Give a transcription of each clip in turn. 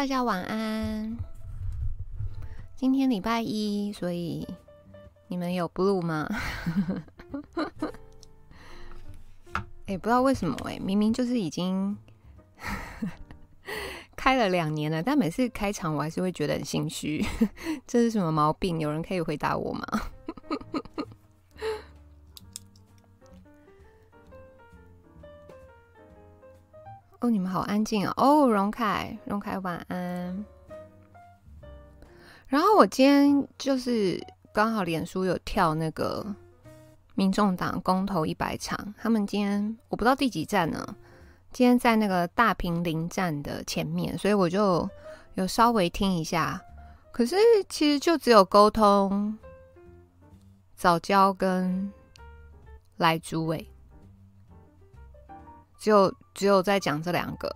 大家晚安。今天礼拜一，所以你们有 blue 吗？哎、不知道为什么哎、明明就是已经 开了两年了，但每次开场我还是会觉得很心虚。这是什么毛病？有人可以回答我吗？哦，你们好安静哦。哦，荣凯，荣凯晚安。然后我今天就是刚好脸书有跳那个民众党公投一百场，他们今天我不知道第几站呢，今天在那个大坪林站的前面，所以我就有稍微听一下。可是其实就只有沟通早教跟来诸位。只有只有在讲这两个，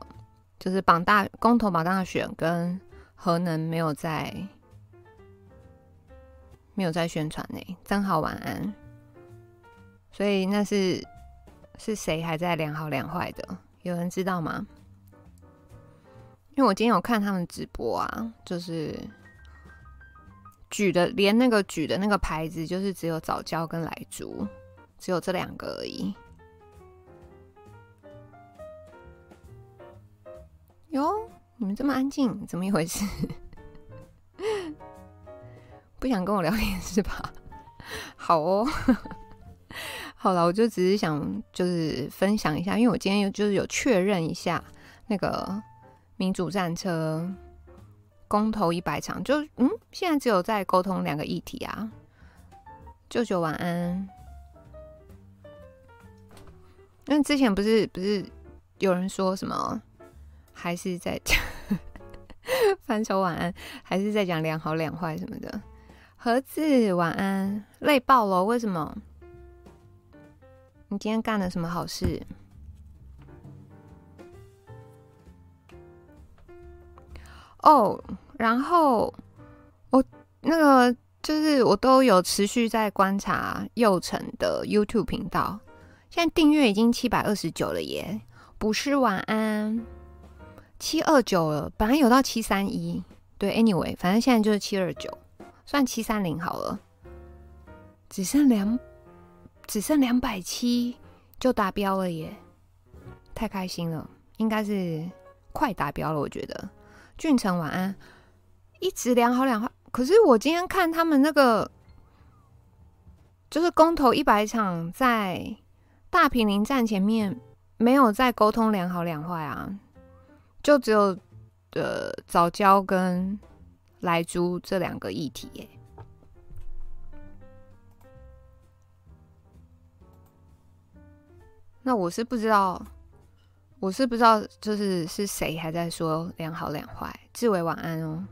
就是绑大公投、绑大选跟核能没有在没有在宣传呢。真好，晚安。所以那是是谁还在两好两坏的？有人知道吗？因为我今天有看他们直播啊，就是举的连那个举的那个牌子，就是只有早教跟莱猪，只有这两个而已。哟，你们这么安静，怎么一回事？不想跟我聊天是吧？好哦，好了，我就只是想就是分享一下，因为我今天有就是有确认一下那个民主战车公投一百场，就嗯，现在只有在沟通两个议题啊。舅舅晚安。那之前不是不是有人说什么？还是在讲 翻手晚安，还是在讲两好两坏什么的。盒子晚安，累爆了，为什么？你今天干了什么好事？哦，然后我那个就是我都有持续在观察幼成的 YouTube 频道，现在订阅已经七百二十九了耶！不是晚安。七二九了，本来有到七三一，对，anyway，反正现在就是七二九，算七三零好了，只剩两，只剩两百七就达标了耶，太开心了，应该是快达标了，我觉得。俊成晚安，一直良好两坏，可是我今天看他们那个，就是公投一百场在大平林站前面，没有在沟通良好两坏啊。就只有呃早教跟莱猪这两个议题耶。那我是不知道，我是不知道，就是是谁还在说两好两坏。志伟晚安哦，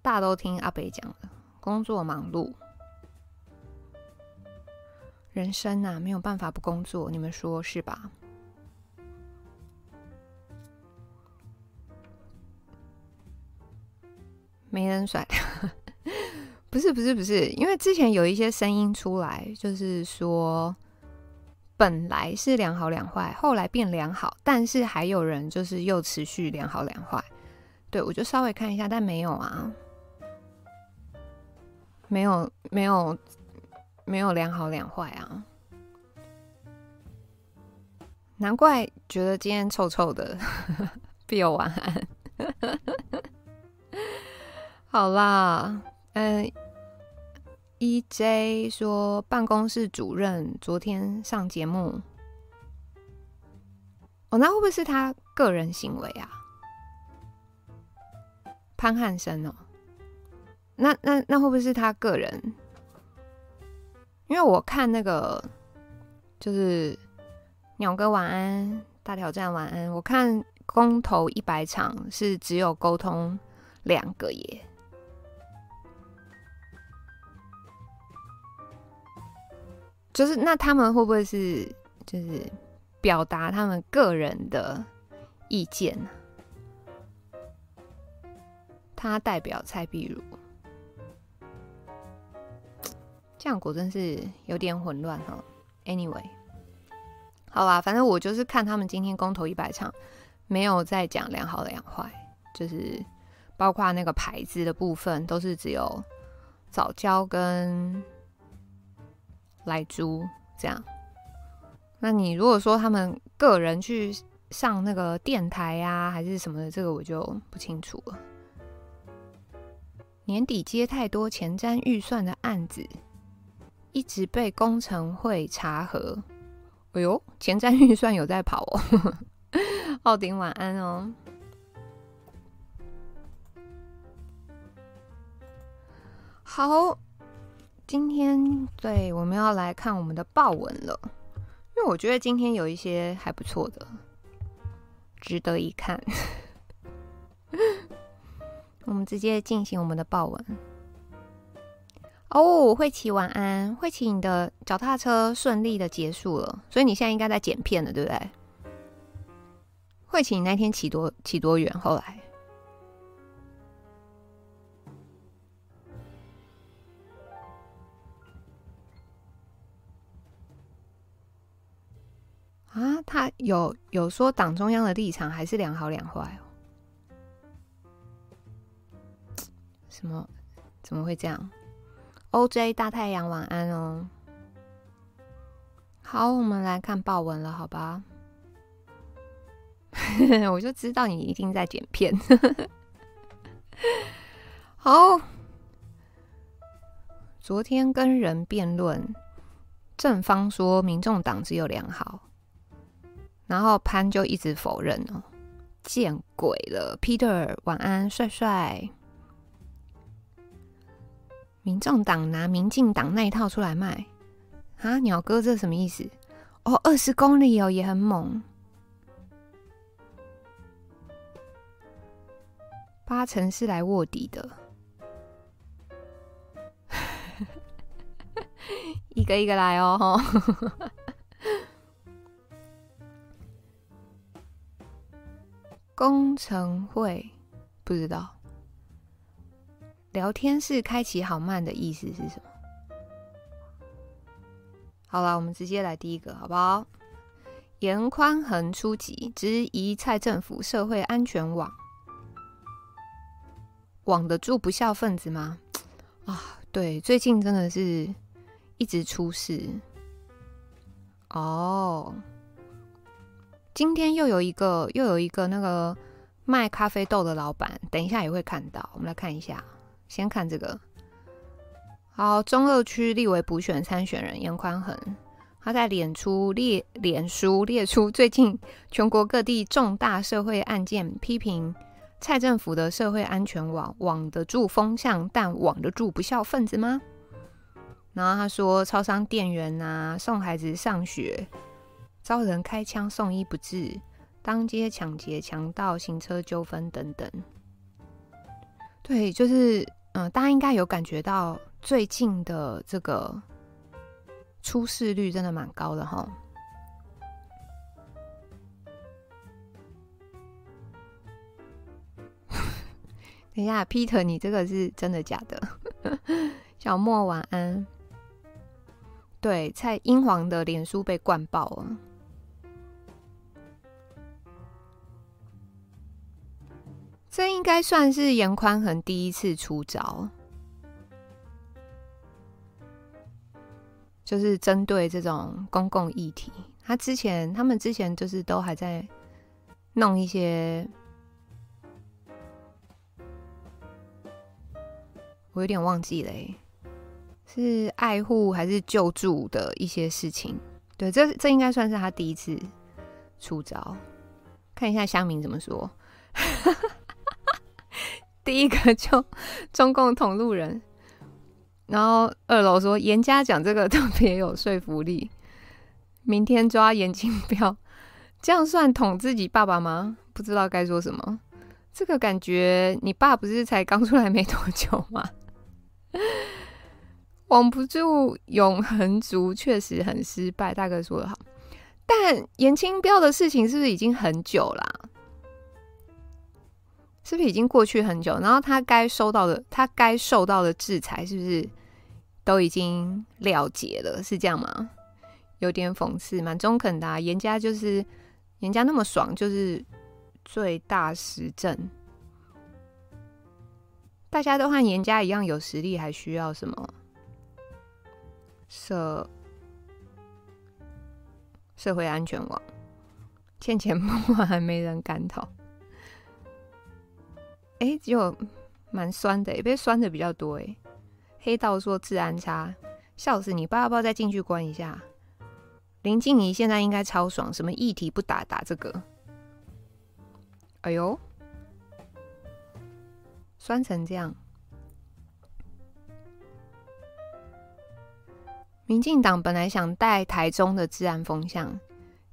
大都听阿北讲的，工作忙碌，人生啊没有办法不工作，你们说是吧？没人甩，不是不是不是，因为之前有一些声音出来，就是说本来是两好两坏，后来变良好，但是还有人就是又持续两好两坏。对，我就稍微看一下，但没有啊，没有没有没有两好两坏啊，难怪觉得今天臭臭的，必有晚安。好啦，嗯，EJ 说办公室主任昨天上节目，哦，那会不会是他个人行为啊？潘汉生哦，那那那会不会是他个人？因为我看那个就是鸟哥晚安，大挑战晚安，我看公投一百场是只有沟通两个耶。就是那他们会不会是就是表达他们个人的意见呢？他代表蔡壁如，这样果真是有点混乱哈。Anyway，好吧，反正我就是看他们今天公投一百场，没有在讲良好两坏，就是包括那个牌子的部分，都是只有早教跟来租这样。那你如果说他们个人去上那个电台呀、啊，还是什么的，这个我就不清楚了。年底接太多前瞻预算的案子，一直被工程会查核。哎呦，前瞻预算有在跑哦。奥丁晚安哦。好，今天对我们要来看我们的报文了，因为我觉得今天有一些还不错的，值得一看。我们直接进行我们的报文。哦，慧琪晚安，慧琪，你的脚踏车顺利的结束了，所以你现在应该在剪片了，对不对？慧琪，你那天骑多骑多远？后来啊，他有有说党中央的立场还是两好两坏哦？什么？怎么会这样？OJ 大太阳晚安哦。好，我们来看报文了，好吧？我就知道你一定在剪片。好，昨天跟人辩论，正方说民众党只有两好，然后潘就一直否认哦，见鬼了！Peter 晚安，帅帅。民众党拿民进党那一套出来卖啊？鸟哥这什么意思？哦，二十公里哦，也很猛。八成是来卧底的，一个一个来哦。工程会不知道。聊天室开启好慢的意思是什么？好了，我们直接来第一个，好不好？严宽恒出击，质疑蔡政府社会安全网，网得住不孝分子吗？啊，对，最近真的是一直出事。哦，今天又有一个又有一个那个卖咖啡豆的老板，等一下也会看到，我们来看一下。先看这个，好，中二区立委补选参选人颜宽恒，他在脸出列脸书列出最近全国各地重大社会案件，批评蔡政府的社会安全网网得住风向，但网得住不孝分子吗？然后他说，超商店员啊，送孩子上学遭人开枪送医不治，当街抢劫、强盗、行车纠纷等等。对，就是嗯、大家应该有感觉到最近的这个出事率真的蛮高的哈。等一下，Peter，你这个是真的假的？小莫晚安。对，蔡英皇的脸书被灌爆了。这应该算是严宽恒第一次出招，就是针对这种公共议题。他之前，他们之前就是都还在弄一些，我有点忘记了，是爱护还是救助的一些事情。对，这这应该算是他第一次出招。看一下乡民怎么说。第一个就中共同路人，然后二楼说严家讲这个特别有说服力。明天抓严清 标，这样算捅自己爸爸吗？不知道该说什么。这个感觉你爸不是才刚出来没多久吗？网不住永恒族确实很失败，大哥说的好。但严清标的事情是不是已经很久了？是不是已经过去很久？然后他该收到的，他该受到的制裁，是不是都已经了结了？是这样吗？有点讽刺，蛮中肯的啊。严家就是严家那么爽，就是最大实证，大家都和严家一样有实力，还需要什么社社会安全网？欠钱不还没人敢讨。哎、欸，就蛮酸的，被酸的比较多哎。黑道说治安差，笑死你！爸要不要再进去关一下？林静怡现在应该超爽，什么议题不打打这个？哎呦，酸成这样！民进党本来想带台中的治安风向。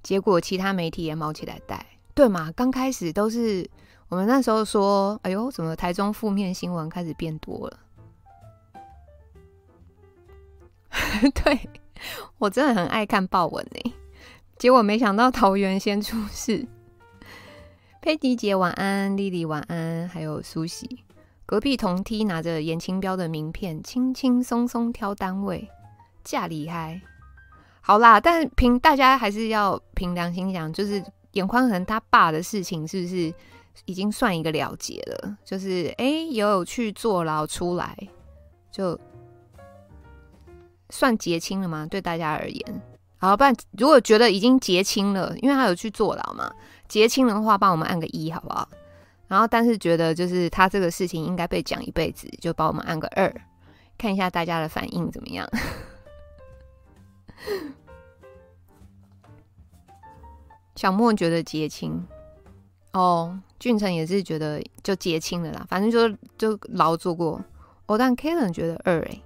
结果其他媒体也冒起来带，对嘛？刚开始都是我们那时候说，哎呦，怎么台中负面新闻开始变多了？对，我真的很爱看报文呢。结果没想到桃园先出事。佩迪姐晚安，丽丽晚安，还有苏喜，隔壁同梯拿着颜清标的名片，轻轻松松挑单位，驾厉害。好啦，但凭大家还是要凭良心讲，就是颜宽恒他爸的事情是不是已经算一个了结了？就是哎、也有去坐牢出来，就算结清了吗？对大家而言，好，不然如果觉得已经结清了，因为他有去坐牢嘛，结清的话，帮我们按个一好不好？然后，但是觉得就是他这个事情应该被讲一辈子，就帮我们按个二，看一下大家的反应怎么样。小莫觉得结清哦，俊成也是觉得就结清了啦，反正就就牢做过。哦，但 Kalen 觉得二哎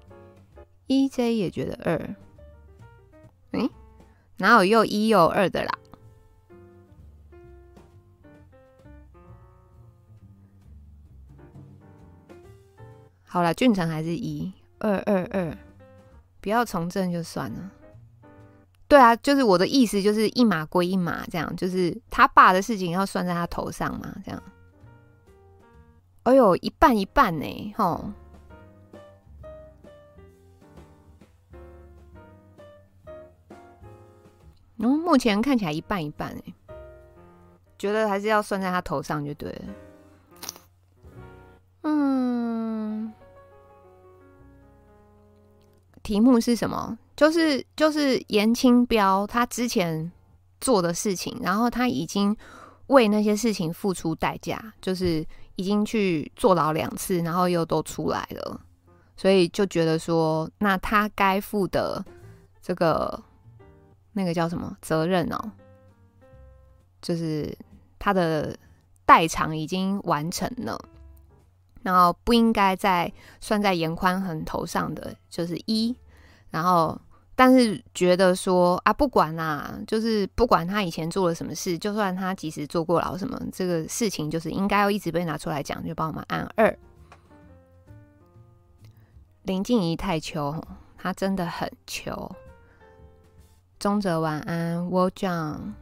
，EJ 也觉得二，嗯，哪有又一又二的啦？好了，俊成还是一二二二，不要从政就算了。对啊，就是我的意思，就是一码归一码，这样，就是他爸的事情要算在他头上嘛，这样。哎呦，一半一半呢，吼。然后目前看起来一半一半哎，觉得还是要算在他头上就对了。嗯，题目是什么？就是就是严清标他之前做的事情，然后他已经为那些事情付出代价，就是已经去坐牢两次，然后又都出来了，所以就觉得说，那他该负的这个那个叫什么责任哦，就是他的代偿已经完成了，然后不应该再算在严宽恒头上的，就是一。然后，但是觉得说啊，不管啦，就是不管他以前做了什么事，就算他即使坐过牢什么，这个事情就是应该要一直被拿出来讲，就帮我们按二。林静怡太秋，他真的很糗。中泽晚安，我讲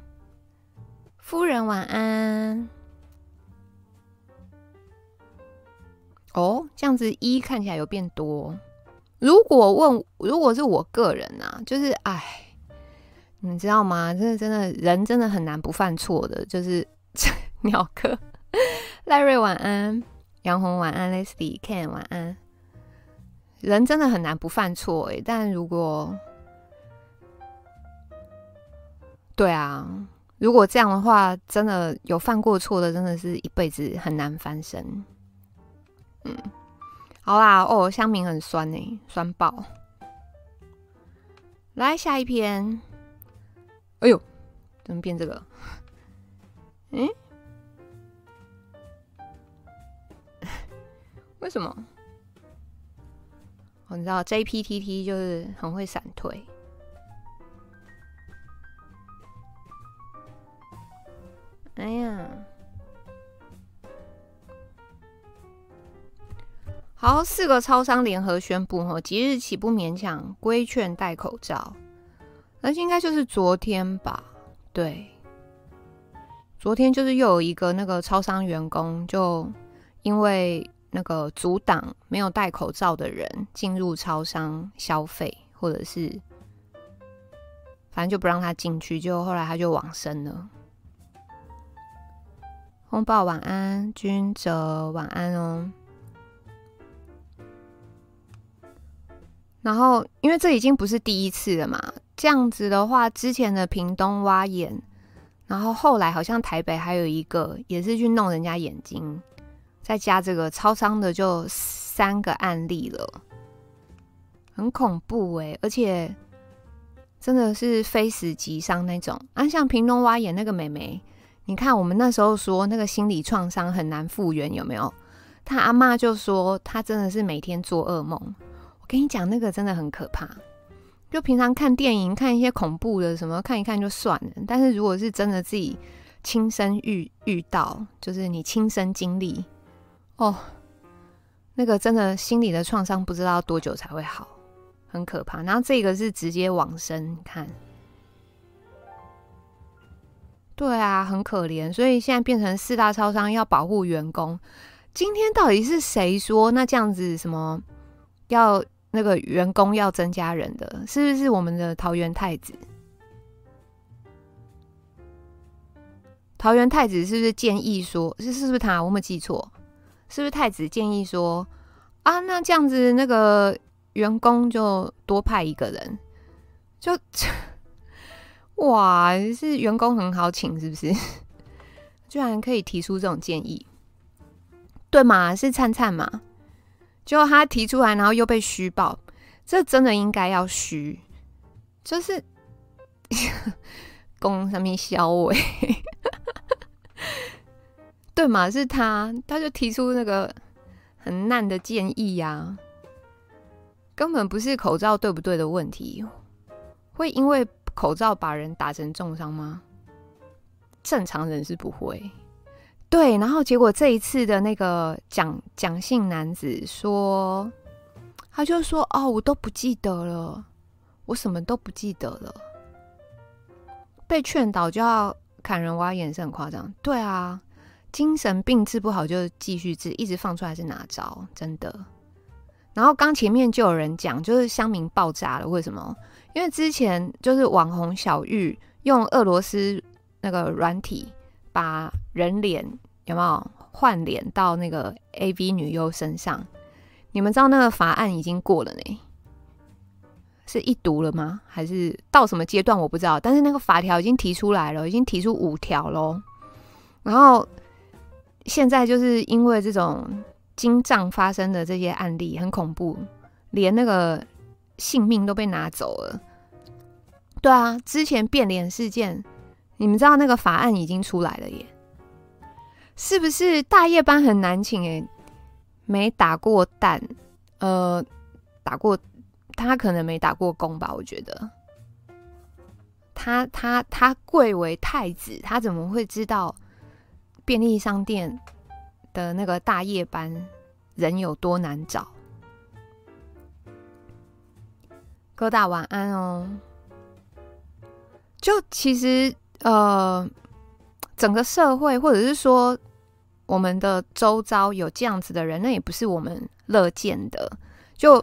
夫人晚安。哦，这样子一看起来有变多。如果问，如果是我个人啊，就是哎，你知道吗？真的，真的，人真的很难不犯错的。就是 鸟哥、赖瑞晚安，杨红晚安，Leslie Ken 晚安。人真的很难不犯错哎，但如果对啊，如果这样的话，真的有犯过错的，真的是一辈子很难翻身。嗯。好啦，哦，香茗很酸呢，酸爆。来下一篇。哎呦，怎么变这个？嗯？为什么？我、知道 JPTT 就是很会闪退。哎呀。好，四个超商联合宣布，哈，即日起不勉强规劝戴口罩。那应该就是昨天吧？对，昨天就是又有一个那个超商员工，就因为那个阻挡没有戴口罩的人进入超商消费，或者是反正就不让他进去，就后来他就往生了。红宝晚安，君哲晚安哦。然后，因为这已经不是第一次了嘛，这样子的话，之前的屏东挖眼，然后后来好像台北还有一个也是去弄人家眼睛，再加这个超商的，就三个案例了，很恐怖哎，而且真的是非死即伤那种。啊，像屏东挖眼那个妹妹，你看我们那时候说那个心理创伤很难复原，有没有？她阿妈就说她真的是每天做噩梦。我跟你讲，那个真的很可怕。就平常看电影，看一些恐怖的什么，看一看就算了。但是如果是真的自己亲身遇遇到，就是你亲身经历，哦，那个真的心理的创伤不知道多久才会好，很可怕。然后这个是直接往生，看，对啊，很可怜。所以现在变成四大超商要保护员工。今天到底是谁说那这样子什么要？那个员工要增加人的，是不是我们的桃园太子？桃园太子是不是建议说，是是不是他？我没记错，是不是太子建议说啊？那这样子，那个员工就多派一个人，就 哇，是员工很好请，是不是？居然可以提出这种建议，对嘛？是灿灿嘛？就他提出来，然后又被虚报，这真的应该要虚，就是 公上面消委，对嘛？是他，他就提出那个很烂的建议呀、根本不是口罩对不对的问题，会因为口罩把人打成重伤吗？正常人是不会。对，然后结果这一次的那个蒋蒋姓男子说，他就说：“哦，我都不记得了，我什么都不记得了。”被劝导就要砍人挖眼是很夸张。对啊，精神病治不好就继续治，一直放出来是哪招？真的。然后刚前面就有人讲，就是乡民爆炸了，为什么？因为之前就是网红小玉用俄罗斯那个软体把人脸。有没有换脸到那个 AV 女优身上？你们知道那个法案已经过了呢？是一读了吗？还是到什么阶段？我不知道。但是那个法条已经提出来了，已经提出五条喽。然后现在就是因为这种精障发生的这些案例很恐怖，连那个性命都被拿走了。对啊，之前变脸事件，你们知道那个法案已经出来了耶。是不是大夜班很难请？诶，没打过蛋，呃，打过他可能没打过工吧？我觉得他他他贵为太子，他怎么会知道便利商店的那个大夜班人有多难找？哥大晚安哦。就其实呃。整个社会，或者是说我们的周遭有这样子的人，那也不是我们乐见的。就，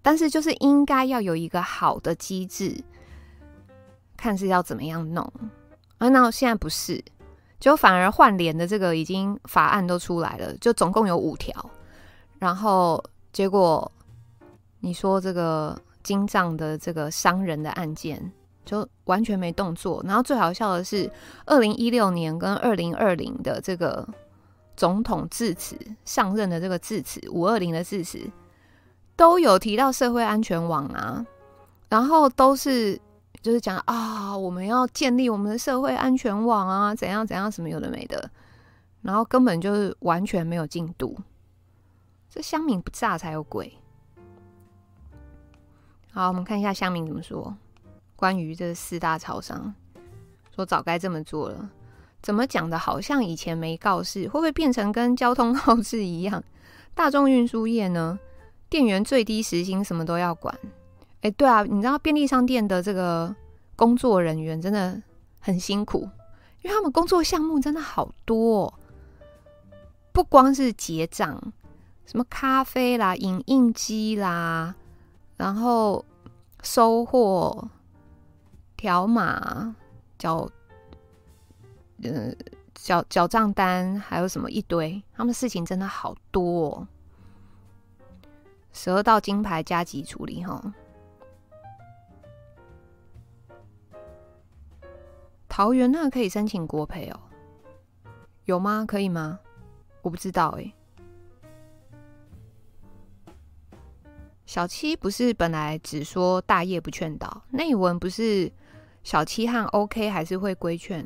但是就是应该要有一个好的机制，看是要怎么样弄。啊、那现在不是，就反而换脸的这个已经法案都出来了，就总共有五条。然后结果你说这个金藏的这个伤人的案件。就完全没动作，然后最好笑的是，二零一六年跟二零二零的这个总统致辞上任的这个致辞，五二零的致辞都有提到社会安全网啊，然后都是就是讲啊，我们要建立我们的社会安全网啊，怎样怎样，什么有的没的，然后根本就是完全没有进度，这乡民不炸才有鬼。好，我们看一下乡民怎么说。关于这四大超商，说早该这么做了，怎么讲的？好像以前没告示，会不会变成跟交通 告示一样？大众运输业呢？店员最低时薪什么都要管？哎，对啊，你知道便利商店的这个工作人员真的很辛苦，因为他们工作项目真的好多，不光是结账，什么咖啡啦、影印机啦，然后收货。条码、缴，呃，缴缴账单，还有什么一堆，他们事情真的好多哦。十二道金牌加急处理哈。桃园那可以申请国赔哦？有吗？可以吗？我不知道哎、小七不是本来只说大业不劝导，内文不是小七和 OK 还是会规劝？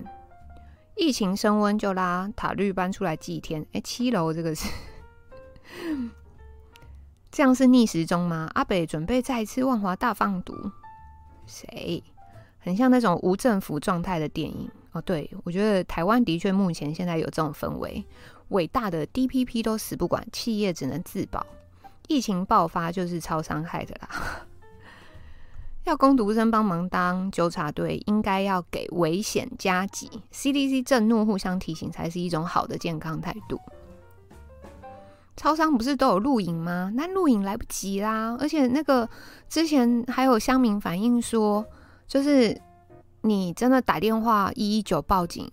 疫情升温就拉塔绿搬出来祭天。哎、七楼这个是这样是逆时钟吗？阿北准备再一次万华大放毒，谁？很像那种无政府状态的电影哦。对，我觉得台湾的确目前现在有这种氛围，伟大的 DPP 都死不管，企业只能自保，疫情爆发就是超伤害的啦。要工读生帮忙当纠察队，应该要给危险加急，CDC 震怒互相提醒才是一种好的健康态度。超商不是都有录影吗？那录影来不及啦，而且那个之前还有乡民反映说。就是你真的打电话一一九报警，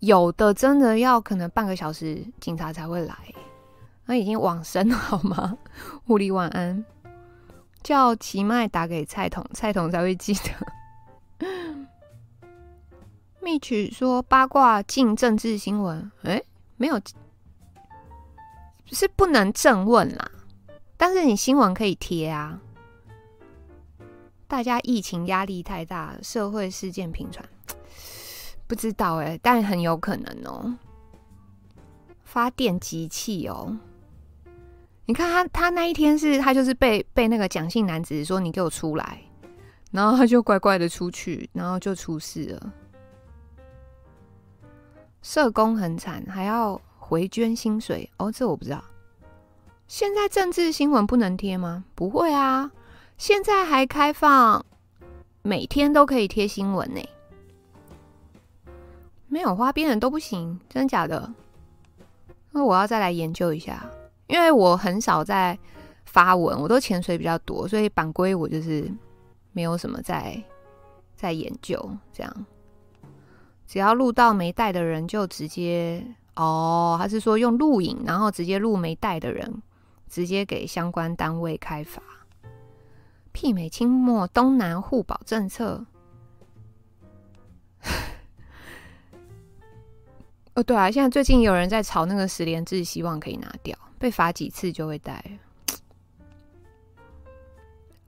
有的真的要可能半个小时警察才会来，那已经往生了好吗？护理晚安，叫奇麦打给蔡统，蔡统才会记得。蜜曲说八卦禁政治新闻，哎、欸，没有，是不能正问啦，但是你新闻可以贴啊。大家疫情压力太大，社会事件频传，不知道哎，但很有可能哦。发电机器哦，你看他，他那一天是，他就是被被那个蒋姓男子说你给我出来，然后他就乖乖的出去，然后就出事了。社工很惨，还要回捐薪水哦，这我不知道。现在政治新闻不能贴吗？不会啊。现在还开放，每天都可以贴新闻呢。没有花边的都不行，真的假的？那我要再来研究一下，因为我很少在发文，我都潜水比较多，所以版规我就是没有什么在在研究。这样，只要录到没带的人就直接哦，还是说用录影，然后直接录没带的人，直接给相关单位开罚。媲美清末东南互保政策。哦，对啊，现在最近有人在炒那个十连制，希望可以拿掉，被罚几次就会带。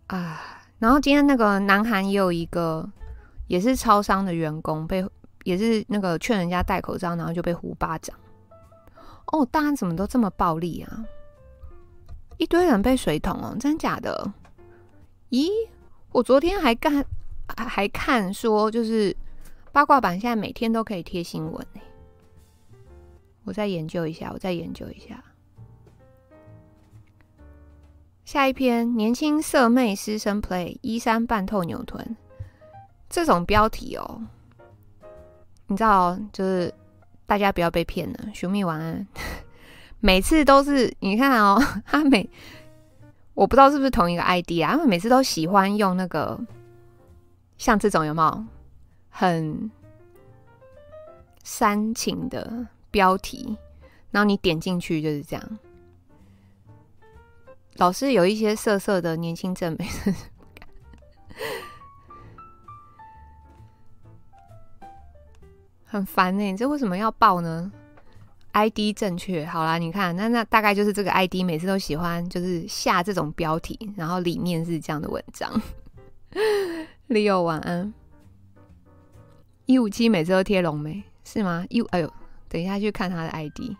啊，然后今天那个南韩也有一个，也是超商的员工被，也是那个劝人家戴口罩，然后就被呼巴掌。哦，大家怎么都这么暴力啊？一堆人被水桶哦，真假的？咦，我昨天还看还看说，就是八卦版现在每天都可以贴新闻。我再研究一下，我再研究一下。下一篇：年轻色妹师生 play 衣衫半透牛臀，这种标题哦，你知道，就是大家不要被骗了。熊蜜晚安，每次都是你看哦，他每。我不知道是不是同一个 ID 啊？他们每次都喜欢用那个像这种有没有很煽情的标题？然后你点进去就是这样。老是有一些色色的年轻正妹，很烦呢、欸。你这为什么要报呢？ID 正确，好啦，你看，那那大概就是这个 ID，每次都喜欢就是下这种标题，然后里面是这样的文章。Leo 晚安，一五七每次都贴龙眉是吗？一哎呦，等一下去看他的 ID。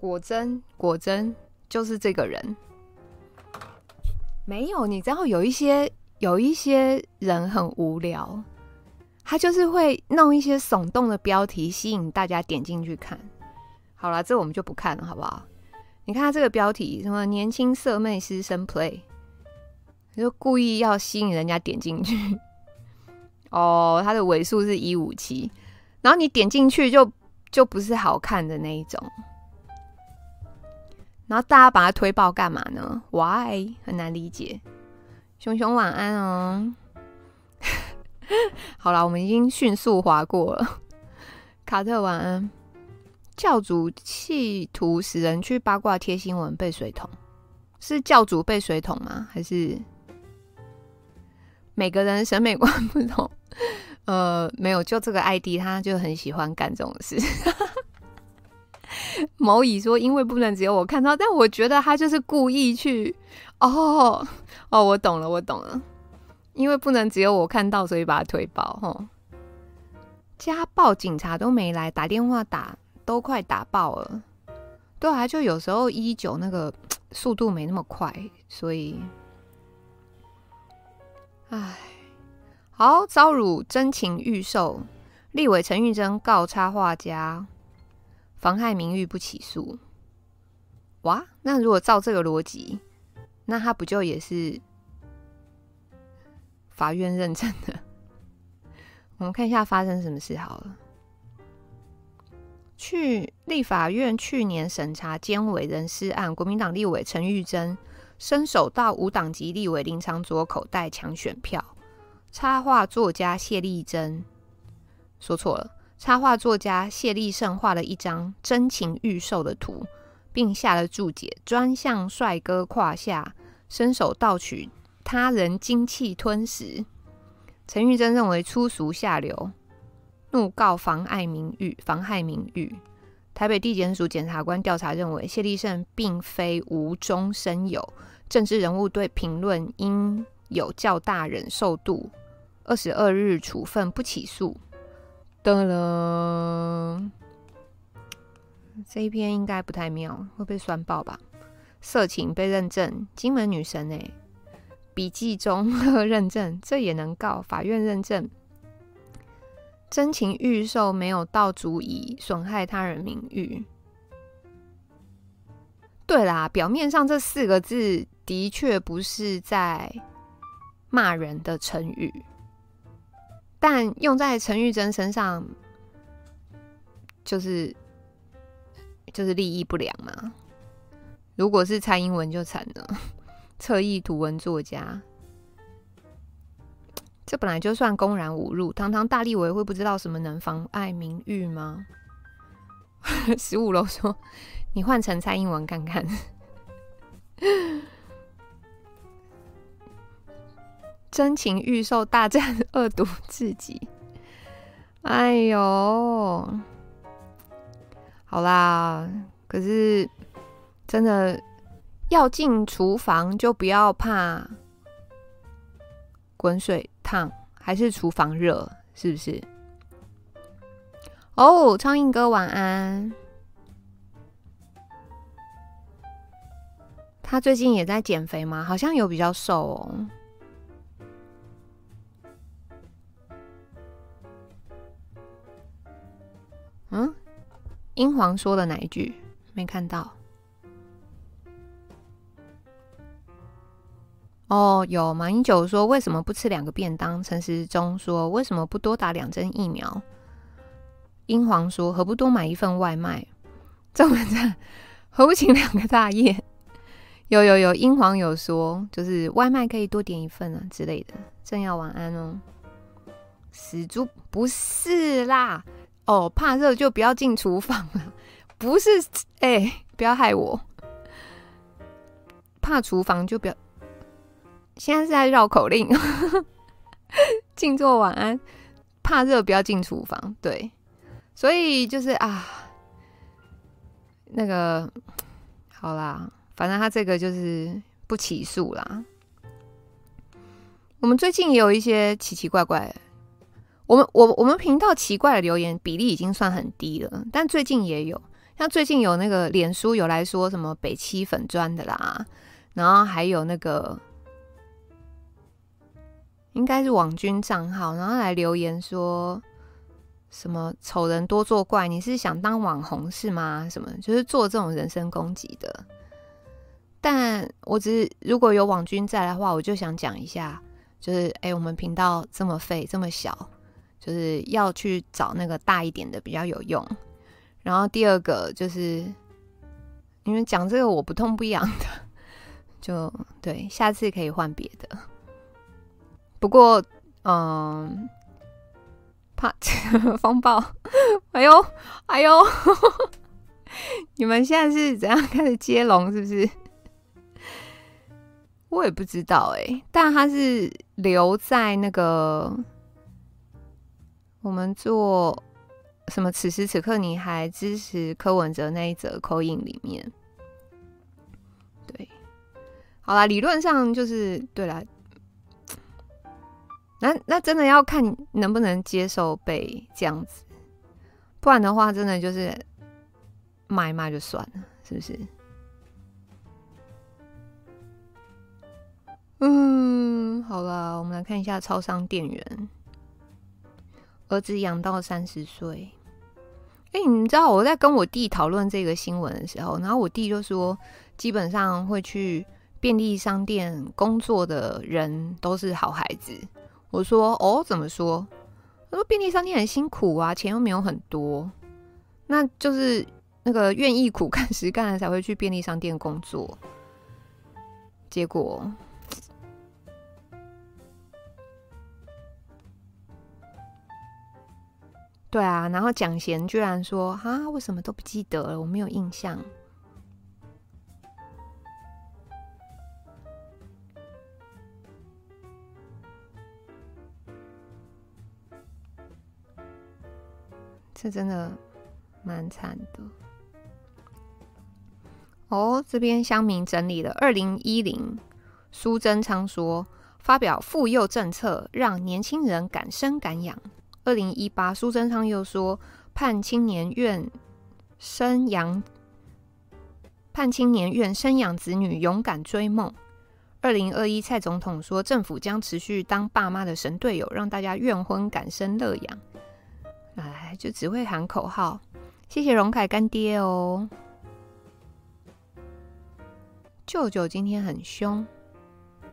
果真果真就是这个人，没有，你知道有一些有一些人很无聊。他就是会弄一些耸动的标题，吸引大家点进去看。好了，这我们就不看了，好不好？你看他这个标题，什么年轻色妹师生 play，就故意要吸引人家点进去。哦，他的尾数是一五七，然后你点进去就就不是好看的那一种。然后大家把它推爆干嘛呢？Why？很难理解。熊熊晚安哦。好了，我们已经迅速划过了。卡特晚安，教主企图使人去八卦贴新闻被水桶，是教主被水桶吗？还是每个人审美观不同？呃，没有，就这个 ID，他就很喜欢干这种事。某乙说：“因为不能只有我看到，但我觉得他就是故意去。”哦哦，我懂了，我懂了。因为不能只有我看到，所以把他推爆。吼，家暴警察都没来，打电话打都快打爆了。对啊，就有时候一九那个 速度没那么快，所以，唉，好，遭辱真情预售，立委陈玉珍告插画家妨害名誉不起诉。哇，那如果照这个逻辑，那他不就也是？法院认证的，我们看一下发生什么事好了。去立法院去年审查监委人事案，国民党立委陈玉珍伸手到无党籍立委林长佐口袋抢选票。插画作家谢丽珍说错了，插画作家谢立胜画了一张真情预售的图，并下了注解：专向帅哥胯下伸手盗取。他人精气吞食，陈玉珍认为粗俗下流，怒告妨碍名誉，妨害名誉。台北地检署检察官调查认为，谢立胜并非无中生有，政治人物对评论应有较大忍受度。二十二日处分不起诉。得了，这一篇应该不太妙，会被酸爆吧？色情被认证，金门女神哎、欸。笔记中呵认证，这也能告？法院认证真情预售没有到足以损害他人名誉。对啦，表面上这四个字的确不是在骂人的成语，但用在陈玉珍身上，就是就是利益不良嘛。如果是蔡英文就惨了。侧翼图文作家，这本来就算公然侮辱，堂堂大立委会不知道什么能妨碍名誉吗？十五楼说：“你换成蔡英文看看。”真情预售大战 恶毒至极，哎呦，好啦，可是真的。要进厨房就不要怕滚水烫，还是厨房热，是不是？哦，苍蝇哥晚安。他最近也在减肥吗？好像有比较瘦哦。嗯，英皇说的哪一句？没看到。哦，有马英九说为什么不吃两个便当？陈时中说为什么不多打两针疫苗？英皇说何不多买一份外卖？这么赞，何不请两个大宴？有有有，英皇有说就是外卖可以多点一份啊之类的。正要晚安哦，死猪不是啦，哦怕热就不要进厨房了，不是哎、不要害我，怕厨房就不要。现在是在绕口令，静坐晚安，怕热不要进厨房。对，所以就是啊，那个好啦，反正他这个就是不起诉啦。我们最近也有一些奇奇怪怪的，我们我我们频道奇怪的留言比例已经算很低了，但最近也有，像最近有那个脸书有来说什么北七粉砖的啦，然后还有那个。应该是网军账号，然后来留言说什么“丑人多作怪”，你是想当网红是吗？什么就是做这种人身攻击的。但我只是如果有网军在的话，我就想讲一下，就是哎、我们频道这么废这么小，就是要去找那个大一点的比较有用。然后第二个就是，因为讲这个我不痛不痒的，就对，下次可以换别的。不过，嗯，怕 风暴，哎呦，哎呦，你们现在是怎样开始接龙？是不是？我也不知道哎、但他是留在那个我们做什么？此时此刻你还支持柯文哲那一则口音里面。对，好啦，理论上就是对啦。那那真的要看能不能接受被这样子，不然的话，真的就是。骂一骂就算了，是不是？嗯，好了，我们来看一下超商店员，儿子养到三十岁。哎、你知道我在跟我弟讨论这个新闻的时候，然后我弟就说，基本上会去便利商店工作的人都是好孩子。我说，哦，怎么说？他说便利商店很辛苦啊，钱又没有很多，那就是。那个愿意苦 干实干的才会去便利商店工作，结果，对啊，然后蒋贤居然说：“啊，我什么都不记得了，我没有印象。”这真的蛮惨的。哦，这边乡民整理了二零一零，苏贞昌说发表妇幼政策，让年轻人敢生敢养。二零一八，苏贞昌又说盼青年愿生养，盼青年愿生养子女，勇敢追梦。二零二一，蔡总统说政府将持续当爸妈的神队友，让大家愿婚敢生乐养。哎，就只会喊口号。谢谢荣凯干爹哦。舅舅今天很凶，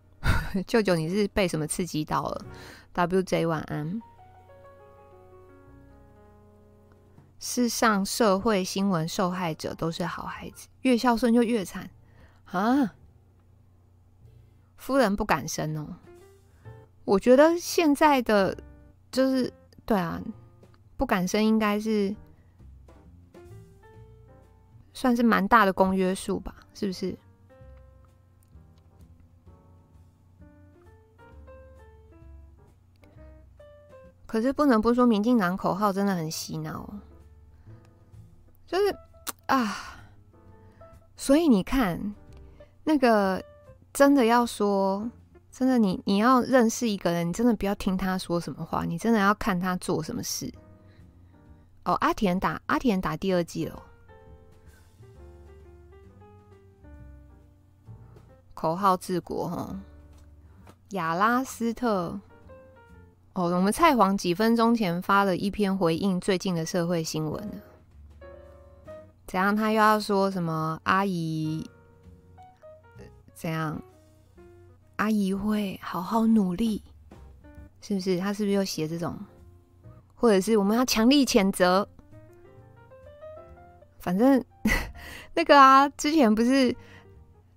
舅舅你是被什么刺激到了？WJ 晚安。世上社会新闻受害者都是好孩子，越孝顺就越惨啊！夫人不敢生哦。我觉得现在的就是对啊，不敢生应该是算是蛮大的公约数吧？是不是？可是不能不说，民进党口号真的很洗脑，就是啊，所以你看，那个真的要说，真的你你要认识一个人，你真的不要听他说什么话，你真的要看他做什么事。哦，阿田打阿田打第二季了，口号治国哈，亚拉斯特。哦，我们蔡黄几分钟前发了一篇回应最近的社会新闻，怎样？他又要说什么？阿姨怎样？阿姨会好好努力，是不是？他是不是又写这种？或者是我们要强力谴责？反正 那个啊，之前不是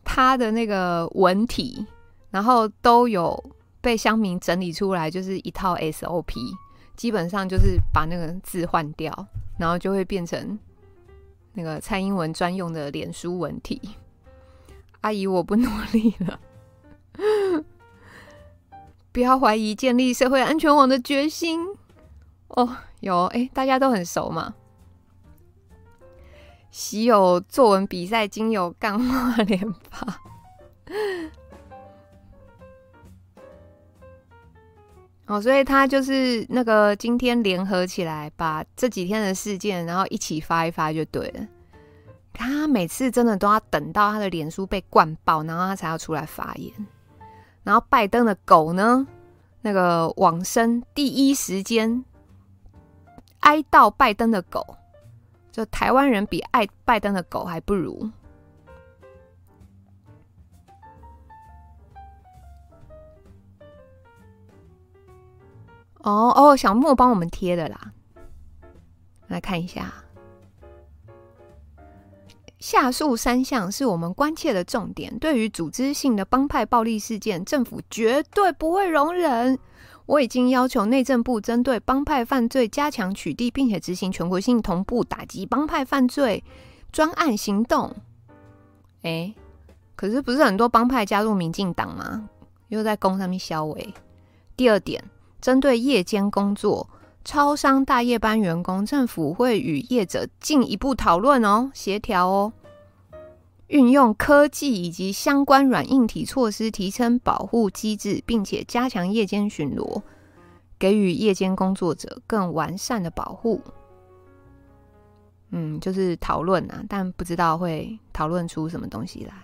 他的那个文体，然后都有。被乡民整理出来就是一套 SOP，基本上就是把那个字换掉，然后就会变成那个蔡英文专用的脸书文体。阿姨，我不 努力了，不要怀疑建立社会安全网的决心。哦，有哎、大家都很熟嘛。喜有作文比赛，今有干话 连发。哦，所以他就是那个今天联合起来，把这几天的事件，然后一起发一发就对了。他每次真的都要等到他的脸书被灌爆，然后他才要出来发言。然后拜登的狗呢，那个往生第一时间哀悼拜登的狗，就台湾人比爱拜登的狗还不如。哦哦，小莫帮我们贴的啦，来看一下。下述三项是我们关切的重点。对于组织性的帮派暴力事件，政府绝对不会容忍。我已经要求内政部针对帮派犯罪加强取缔，并且执行全国性同步打击帮派犯罪，专案行动。哎，可是不是很多帮派加入民进党吗？又在公上面消微。第二点，针对夜间工作、超商大夜班员工，政府会与业者进一步讨论哦，协调哦。运用科技以及相关软硬体措施，提升保护机制，并且加强夜间巡逻，给予夜间工作者更完善的保护。嗯，就是讨论啊，但不知道会讨论出什么东西来。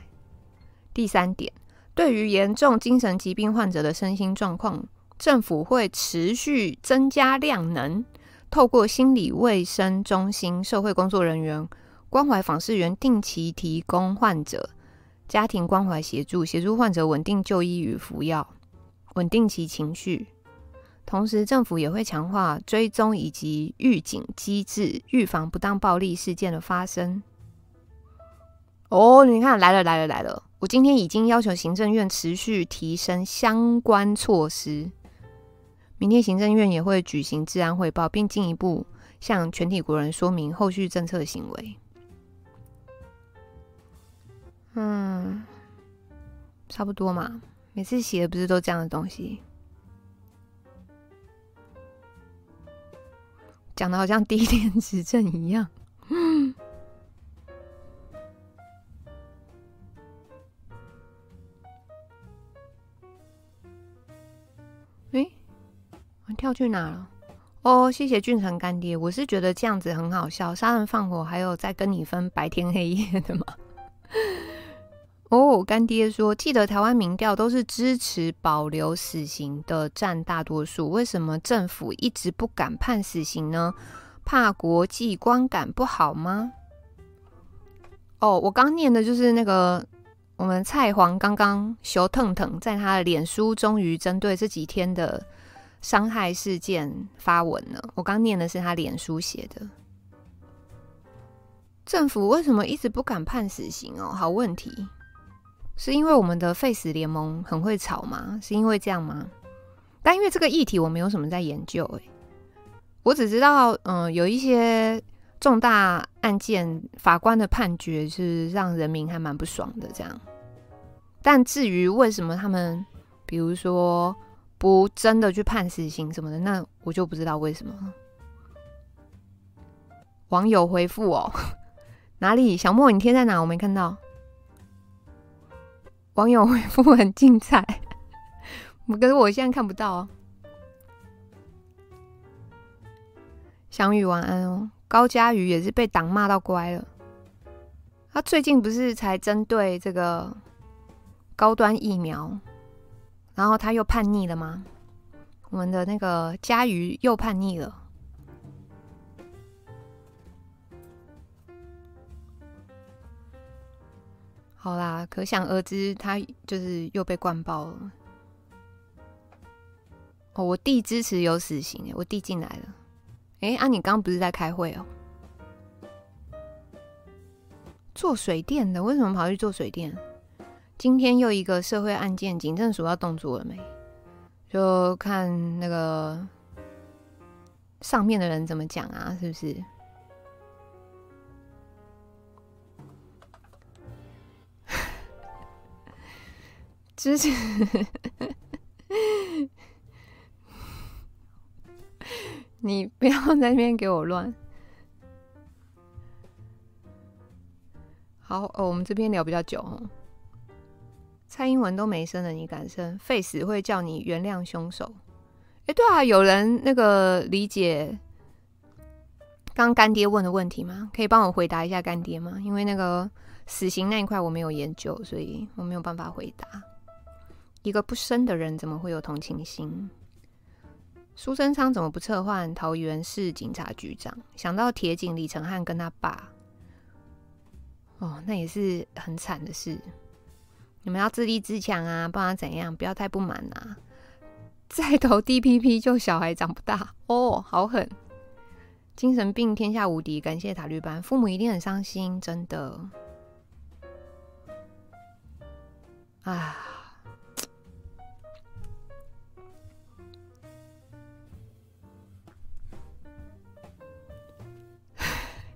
第三点，对于严重精神疾病患者的身心状况，政府会持续增加量能，透过心理卫生中心、社会工作人员。关怀访视员定期提供患者家庭关怀协助，协助患者稳定就医与服药，稳定其情绪。同时，政府也会强化追踪以及预警机制，预防不当暴力事件的发生。哦，你看，来了来了来了！我今天已经要求行政院持续提升相关措施，明天行政院也会举行治安汇报，并进一步向全体国人说明后续政策行为。嗯，差不多嘛。每次写的不是都这样的东西，讲的好像第一天执政一样。嗯，诶，跳去哪了？哦，谢谢俊成干爹。我是觉得这样子很好笑，杀人放火还有在跟你分白天黑夜的吗？哦，干爹说，记得台湾民调都是支持保留死刑的占大多数，为什么政府一直不敢判死刑呢？怕国际观感不好吗？哦，我刚念的就是那个我们蔡黄刚刚熊腾腾在他的脸书终于针对这几天的伤害事件发文了。我刚念的是他脸书写的。政府为什么一直不敢判死刑？哦，好问题。是因为我们的废死联盟很会吵吗？是因为这样吗？但因为这个议题我没有什么在研究，欸，我只知道，嗯、有一些重大案件法官的判决是让人民还蛮不爽的，这样。但至于为什么他们，比如说不真的去判死刑什么的，那我就不知道为什么。网友回复哦，哪里？小莫，你贴在哪？我没看到。网友回复很精彩，可是我现在看不到哦。翔宇晚安哦，高嘉瑜也是被党骂到乖了。他最近不是才针对这个高端疫苗，然后他又叛逆了吗？我们的那个嘉瑜又叛逆了。好啦，可想而知，他就是又被灌爆了。哦，我弟支持有死刑，我弟进来了。哎，啊，你刚刚不是在开会哦？做水电的为什么跑去做水电？今天又一个社会案件，警政署要动作了没？就看那个上面的人怎么讲啊，是不是？支持，你不要在那边给我乱。好，哦，我们这边聊比较久哦。蔡英文都没生了，你敢生？废死会叫你原谅凶手？哎，对啊，有人那个理解刚干爹问的问题吗？可以帮我回答一下干爹吗？因为那个死刑那一块我没有研究，所以我没有办法回答。一个不生的人怎么会有同情心？苏贞昌怎么不撤换桃园市警察局长？想到铁警李承翰跟他爸，哦，那也是很惨的事。你们要自立自强啊，不然怎样？不要太不满啊！再投 DPP 就小孩长不大哦，好狠！精神病天下无敌，感谢塔绿班，父母一定很伤心，真的。啊。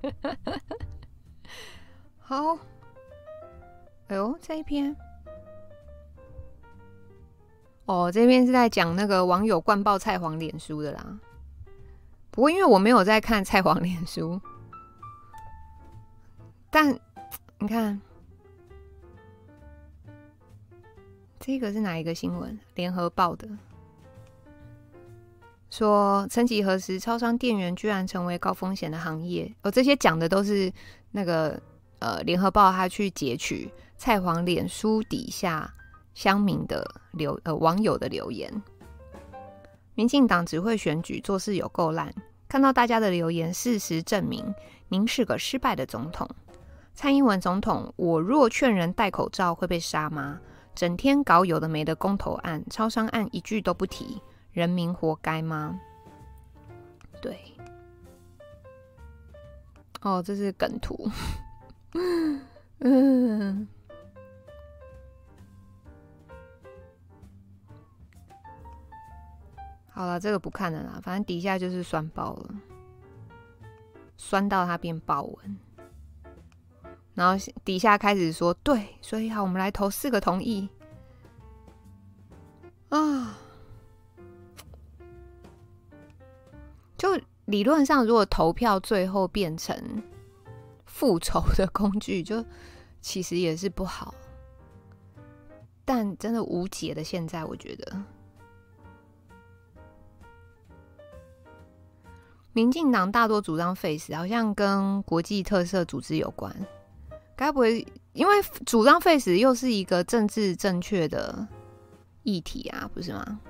好，哎呦，这一篇，哦，这边是在讲那个网友灌爆蔡黄脸书的啦。不过因为我没有在看蔡黄脸书，但你看，这个是哪一个新闻？联合报的。说，曾几何时，超商店员居然成为高风险的行业。哦，这些讲的都是那个呃，联合报他去截取蔡黄脸书底下乡民的留呃网友的留言。民进党只会选举，做事有够烂。看到大家的留言，事实证明您是个失败的总统。蔡英文总统，我若劝人戴口罩会被杀吗？整天搞有的没的公投案、超商案，一句都不提。人民活该吗？对，哦，这是梗图。嗯，好了，这个不看了啦，反正底下就是酸爆了，酸到它变爆文，然后底下开始说对，所以好，我们来投四个同意啊。就理论上，如果投票最后变成复仇的工具，就其实也是不好。但真的无解的，现在我觉得，民进党大多主张废死，好像跟国际特色组织有关。该不会因为主张废死又是一个政治正确的议题啊？不是吗？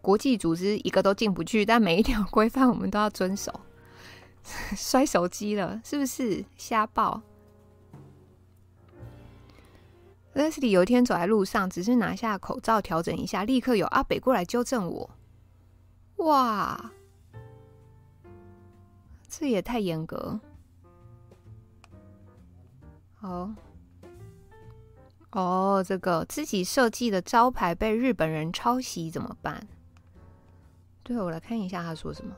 国际组织一个都进不去，但每一条规范我们都要遵守。摔手机了，是不是瞎报？Leslie 有一天走在路上，只是拿下口罩调整一下，立刻有阿北过来纠正我。哇，这也太严格。哦，哦，这个自己设计的招牌被日本人抄袭怎么办？对，我来看一下他说什么。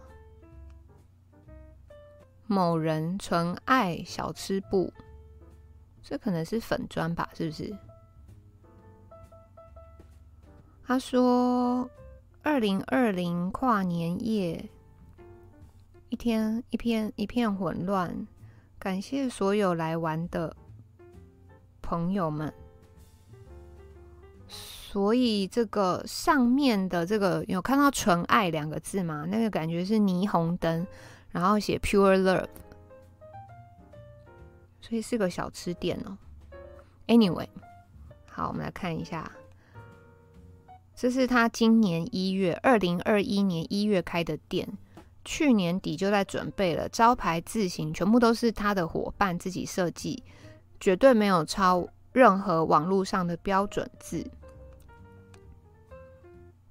某人纯爱小吃部，这可能是粉砖吧？是不是？他说，二零二零跨年夜，一天一片一片混乱，感谢所有来玩的朋友们。所以这个上面的这个有看到“纯爱”两个字吗？那个感觉是霓虹灯，然后写 “pure love”，所以是个小吃店哦。Anyway，好，我们来看一下，这是他今年一月，二零二一年一月开的店，去年底就在准备了，招牌字型全部都是他的伙伴自己设计，绝对没有抄任何网络上的标准字。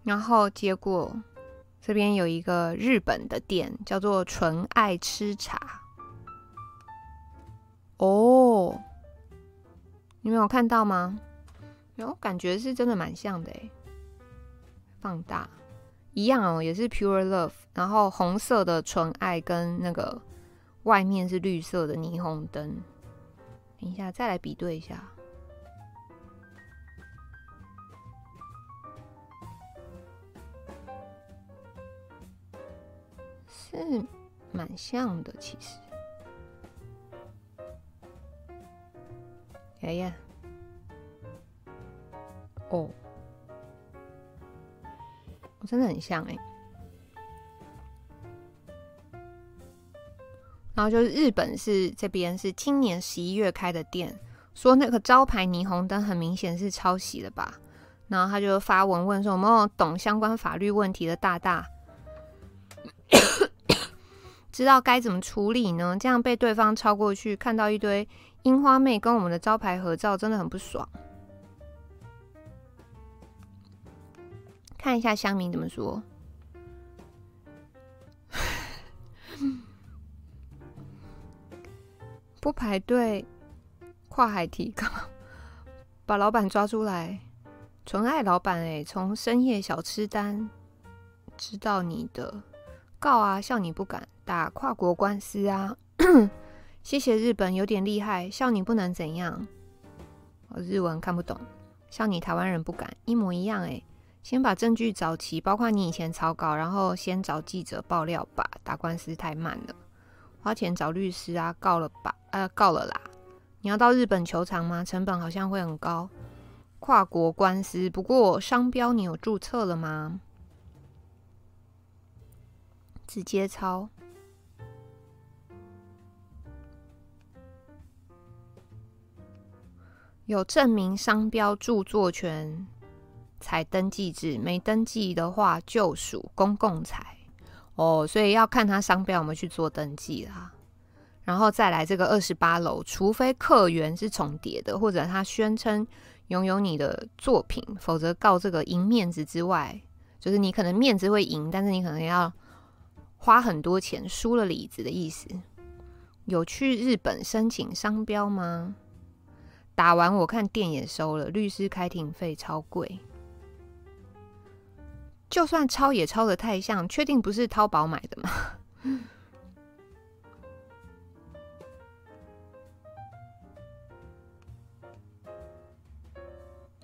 然后结果，这边有一个日本的店，叫做“纯爱吃茶”。哦，你没有看到吗？有，感觉是真的蛮像的诶。放大，一样哦，也是 Pure Love，然后红色的“纯爱”跟那个外面是绿色的霓虹灯。等一下，再来比对一下。是蛮像的，其实。哎呀，哦，真的很像哎。然后就是日本是这边是今年十一月开的店，说那个招牌霓虹灯很明显是抄袭的吧？然后他就发文问说有没有懂相关法律问题的大大。知道该怎么处理呢？这样被对方抄过去，看到一堆樱花妹跟我们的招牌合照，真的很不爽。看一下乡民怎么说。不排队，跨海提告，把老板抓出来，纯爱老板哎，从深夜小吃单知道你的告啊，笑你不敢。打跨国官司啊！谢谢日本，有点厉害，笑你不能怎样。我日文看不懂，笑你台湾人不敢，一模一样诶。先把证据找齐，包括你以前草稿，然后先找记者爆料吧。打官司太慢了，花钱找律师啊，告了吧，呃，告了啦。你要到日本求偿吗？成本好像会很高。跨国官司，不过商标你有注册了吗？直接抄。有证明商标著作权。才登记制，没登记的话就属公共财哦，所以要看他商标有没有去做登记啦。然后再来这个二十八楼，除非客源是重叠的，或者他宣称拥有你的作品，否则告这个赢面子之外，就是你可能面子会赢，但是你可能要花很多钱，输了里子的意思。有去日本申请商标吗？打完我看店也收了，律师开庭费超贵。就算抄也抄得太像，确定不是淘宝买的吗？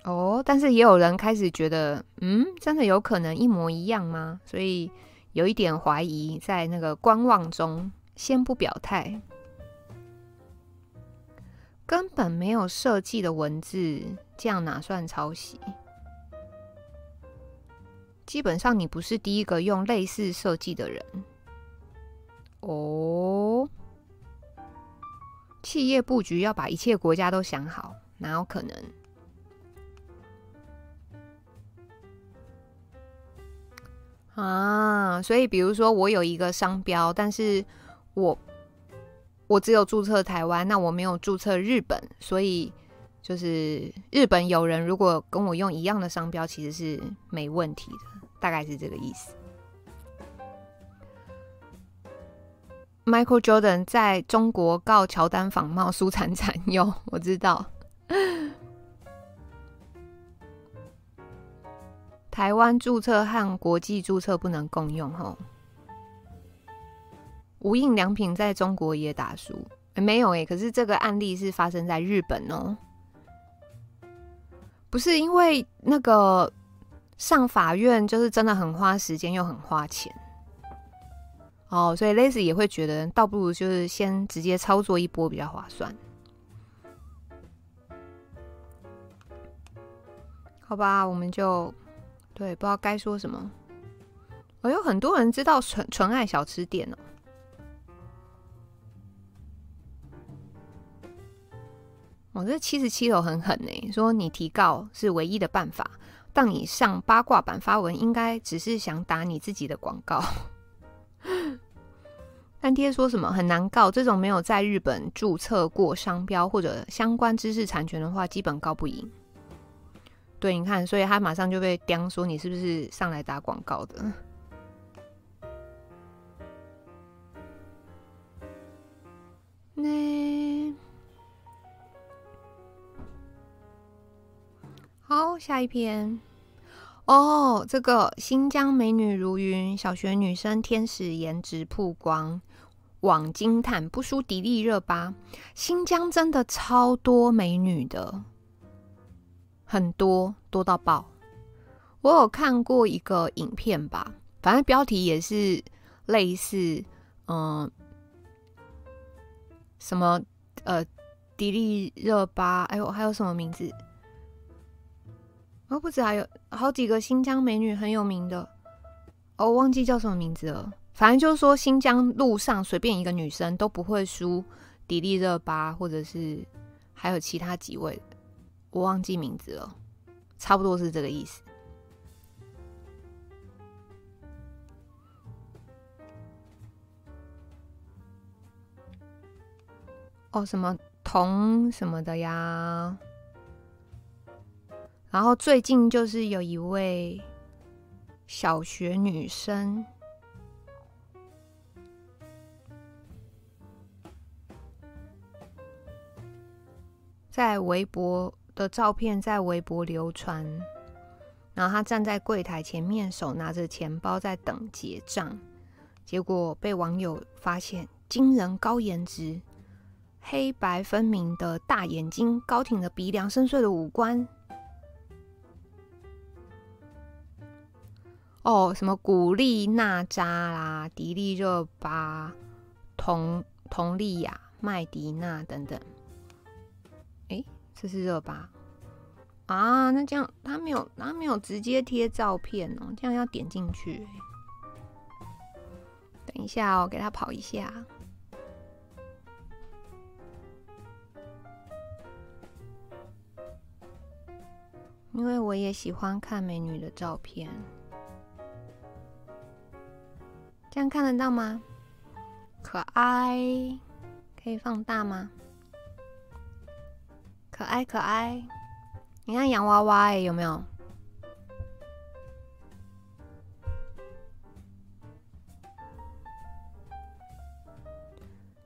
哦，但是也有人开始觉得，嗯，真的有可能一模一样吗？所以有一点怀疑，在那个观望中，先不表态。根本没有设计的文字，这样哪算抄袭？基本上，你不是第一个用类似设计的人哦。企业布局要把一切国家都想好，哪有可能？啊，所以比如说我有一个商标，但是我我只有注册台湾，那我没有注册日本，所以就是日本有人如果跟我用一样的商标，其实是没问题的。大概是这个意思。Michael Jordan 在中国告乔丹仿冒苏产产用，我知道。台湾注册和国际注册不能共用吼。无印良品在中国也打输，欸、没有诶、可是这个案例是发生在日本哦，不是因为那个。上法院就是真的很花时间又很花钱哦，所以 Lazy 也会觉得倒不如就是先直接操作一波比较划算，好吧？我们就对，不知道该说什么。我、有很多人知道纯纯爱小吃店哦，我、哦、这七十七楼很狠呢，说你提告是唯一的办法。当你上八卦版发文，应该只是想打你自己的广告。干爹说什么很难告，这种没有在日本注册过商标或者相关知识产权的话，基本告不赢。对，你看，所以他马上就被刁说你是不是上来打广告的？那 好，下一篇。哦，这个新疆美女如云，小学女生天使颜值曝光，网惊叹不输迪丽热巴。新疆真的超多美女的，很多多到爆。我有看过一个影片吧，反正标题也是类似，嗯，什么呃，迪丽热巴，哎呦，还有什么名字？哦，不止还有好几个新疆美女很有名的，哦，忘记叫什么名字了。反正就是说，新疆路上随便一个女生都不会输迪丽热巴，或者是还有其他几位，我忘记名字了，差不多是这个意思。哦，什么童什么的呀？然后最近就是有一位小学女生，在微博的照片在微博流传，然后她站在柜台前面，手拿着钱包在等结账，结果被网友发现惊人高颜值，黑白分明的大眼睛，高挺的鼻梁，深邃的五官。哦，什么古力娜扎啦、迪丽热巴、佟佟丽娅、麦迪娜等等。哎，这是热巴啊？那这样他没有，他没有直接贴照片哦，这样要点进去。等一下哦，给他跑一下，因为我也喜欢看美女的照片。这样看得到吗？可爱，可以放大吗？可爱可爱，你看洋娃娃哎，有没有？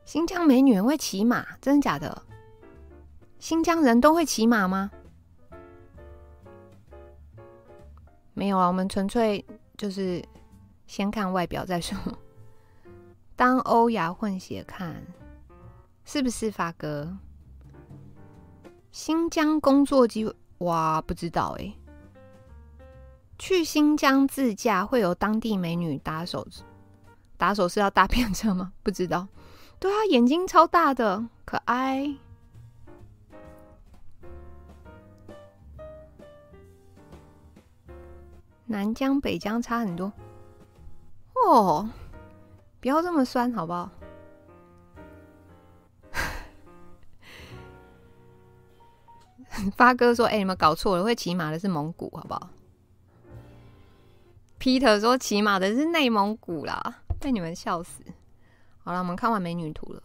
新疆美女会骑马，真的假的？新疆人都会骑马吗？没有啊，我们纯粹就是。先看外表再说。当欧亚混血看，是不是发哥？新疆工作机会哇，不知道哎。去新疆自驾会有当地美女打手，打手是要搭便车吗？不知道。对啊，眼睛超大的，可爱。南疆北疆差很多。哦，不要这么酸，好不好？发哥说：“哎、你们搞错了，会骑马的是蒙古，好不好？”Peter 说：“骑马的是内蒙古啦，被你们笑死。”好了，我们看完美女图了，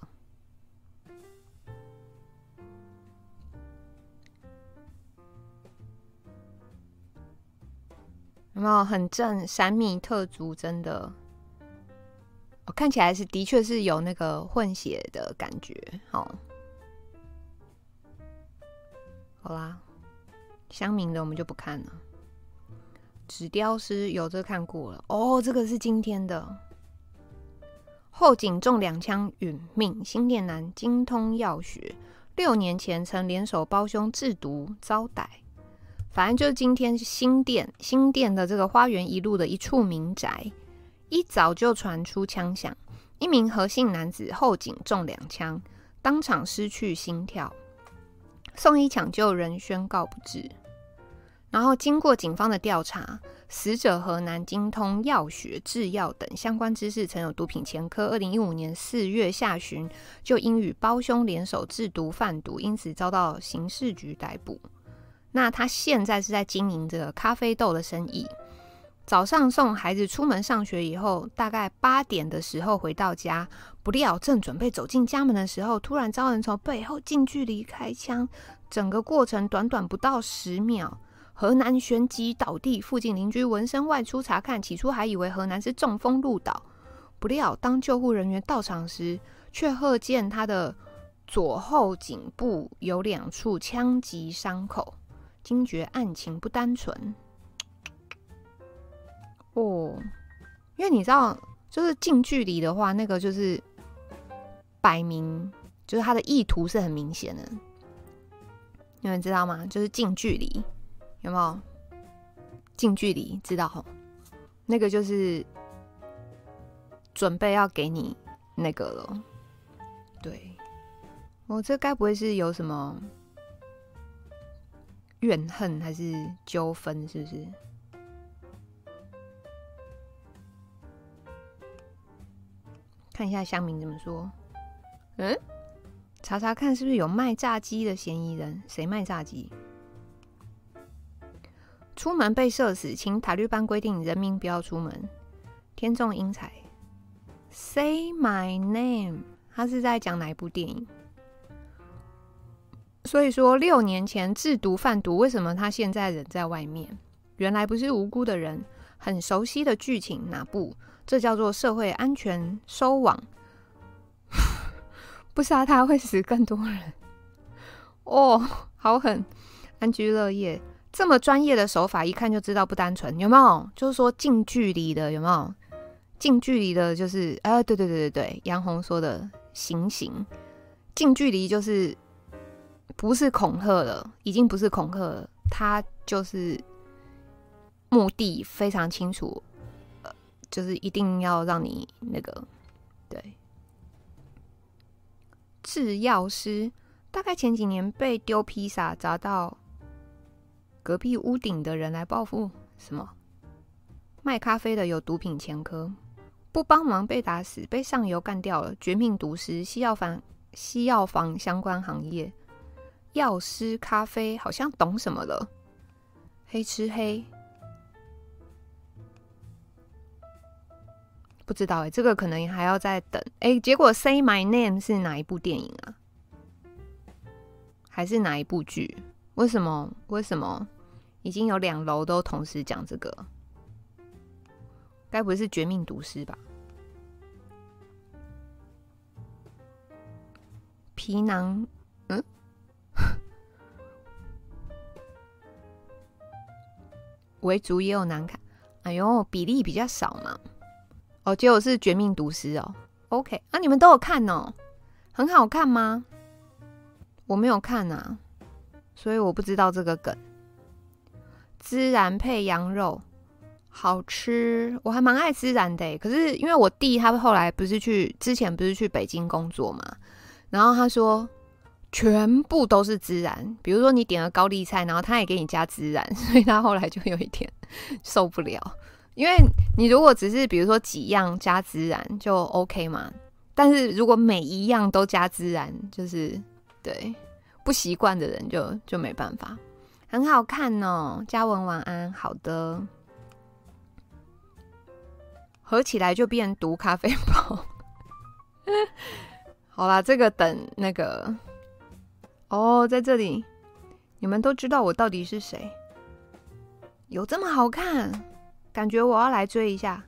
有没有很正？闪米特族真的。我看起来是的确是有那个混血的感觉，好，好啦，乡民的我们就不看了。纸雕师有这看过了哦，这个是今天的。后颈中两枪殒命，新店男精通药学，六年前曾联手胞兄制毒遭逮。反正就是今天是新店新店的这个花园一路的一处民宅。一早就传出枪响，一名何姓男子后颈中两枪，当场失去心跳，送医抢救，仍宣告不治。然后经过警方的调查，死者何男精通药学、制药等相关知识，曾有毒品前科。二零一五年四月下旬，就因与胞兄联手制毒贩毒，因此遭到刑事局逮捕。那他现在是在经营这个咖啡豆的生意。早上送孩子出门上学以后，大概八点的时候回到家，不料正准备走进家门的时候，突然遭人从背后近距离开枪，整个过程短短不到十秒，何南旋即倒地。附近邻居闻声外出查看，起初还以为何南是中风入倒，不料当救护人员到场时，却赫见他的左后颈部有两处枪击伤口，惊觉案情不单纯。哦，因为你知道，就是近距离的话，那个就是摆明，就是他的意图是很明显的。你们知道吗？就是近距离，有没有？近距离知道，那个就是准备要给你那个了。对，我这该不会是有什么怨恨还是纠纷？是不是？看一下乡民怎么说。嗯，查查看是不是有卖炸鸡的嫌疑人？谁卖炸鸡？出门被射死，请塔利班规定人民不要出门。天纵英才，Say my name。他是在讲哪一部电影？所以说，六年前制毒贩毒，为什么他现在人在外面？原来不是无辜的人，很熟悉的剧情，哪部？这叫做社会安全收网，不杀他会死更多人。哦，好狠！安居乐业这么专业的手法，一看就知道不单纯，有没有？就是说近距离的，有没有？近距离的，就是，哎，对对对对对，杨红说的行刑，近距离就是不是恐吓了，已经不是恐吓了，他就是目的非常清楚，就是一定要让你那个对。制药师大概前几年被丢披萨砸到隔壁屋顶的人来报复，什么？卖咖啡的有毒品前科，不帮忙被打死，被上游干掉了。绝命毒师，西药房，西药房相关行业，药师咖啡好像懂什么了。黑吃黑，不知道哎、这个可能还要再等。哎、结果《Say My Name》是哪一部电影啊？还是哪一部剧？为什么？为什么已经有两楼都同时讲这个？该不会是绝命毒师吧？皮囊，嗯，维族也有难看。哎呦，比例比较少嘛。哦，结果是绝命毒师哦。OK，啊，你们都有看哦，很好看吗？我没有看啊，所以我不知道这个梗。孜然配羊肉。好吃，我还蛮爱孜然的。可是因为我弟他后来不是去之前不是去北京工作嘛，然后他说全部都是孜然，比如说你点了高丽菜，然后他也给你加孜然，所以他后来就有一点受不了。因为你如果只是比如说几样加孜然就 OK 嘛，但是如果每一样都加孜然，就是对不习惯的人就就没办法。很好看哦，嘉文晚安，好的。合起来就变毒咖啡包。好啦，这个等那个哦，在这里，你们都知道我到底是谁？有这么好看？感觉我要来追一下。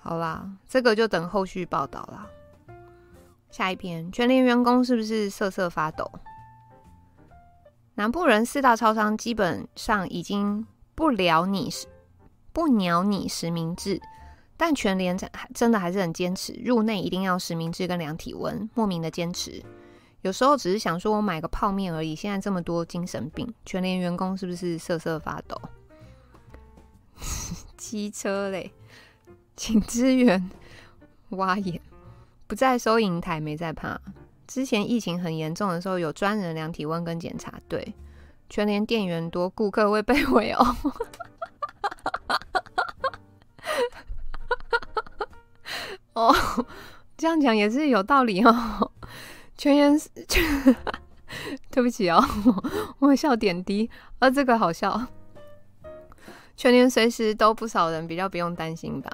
好啦，这个就等后续报道啦。下一篇，全联员工是不是瑟瑟发抖？南部人四大超商基本上已经不聊你，不鸟你实名制，但全联真的还是很坚持，入内一定要实名制跟量体温，莫名的坚持。有时候只是想说我买个泡面而已，现在这么多精神病，全联员工是不是瑟瑟发抖？机车嘞，请支援挖眼，不在收银台，没在怕。之前疫情很严重的时候，有专人量体温跟检查。对，全联店员多，顾客会被围殴。哦，这样讲也是有道理哦。全员，对不起 哦，我笑点低，啊、这个好笑。全联随时都不少人，比较不用担心吧。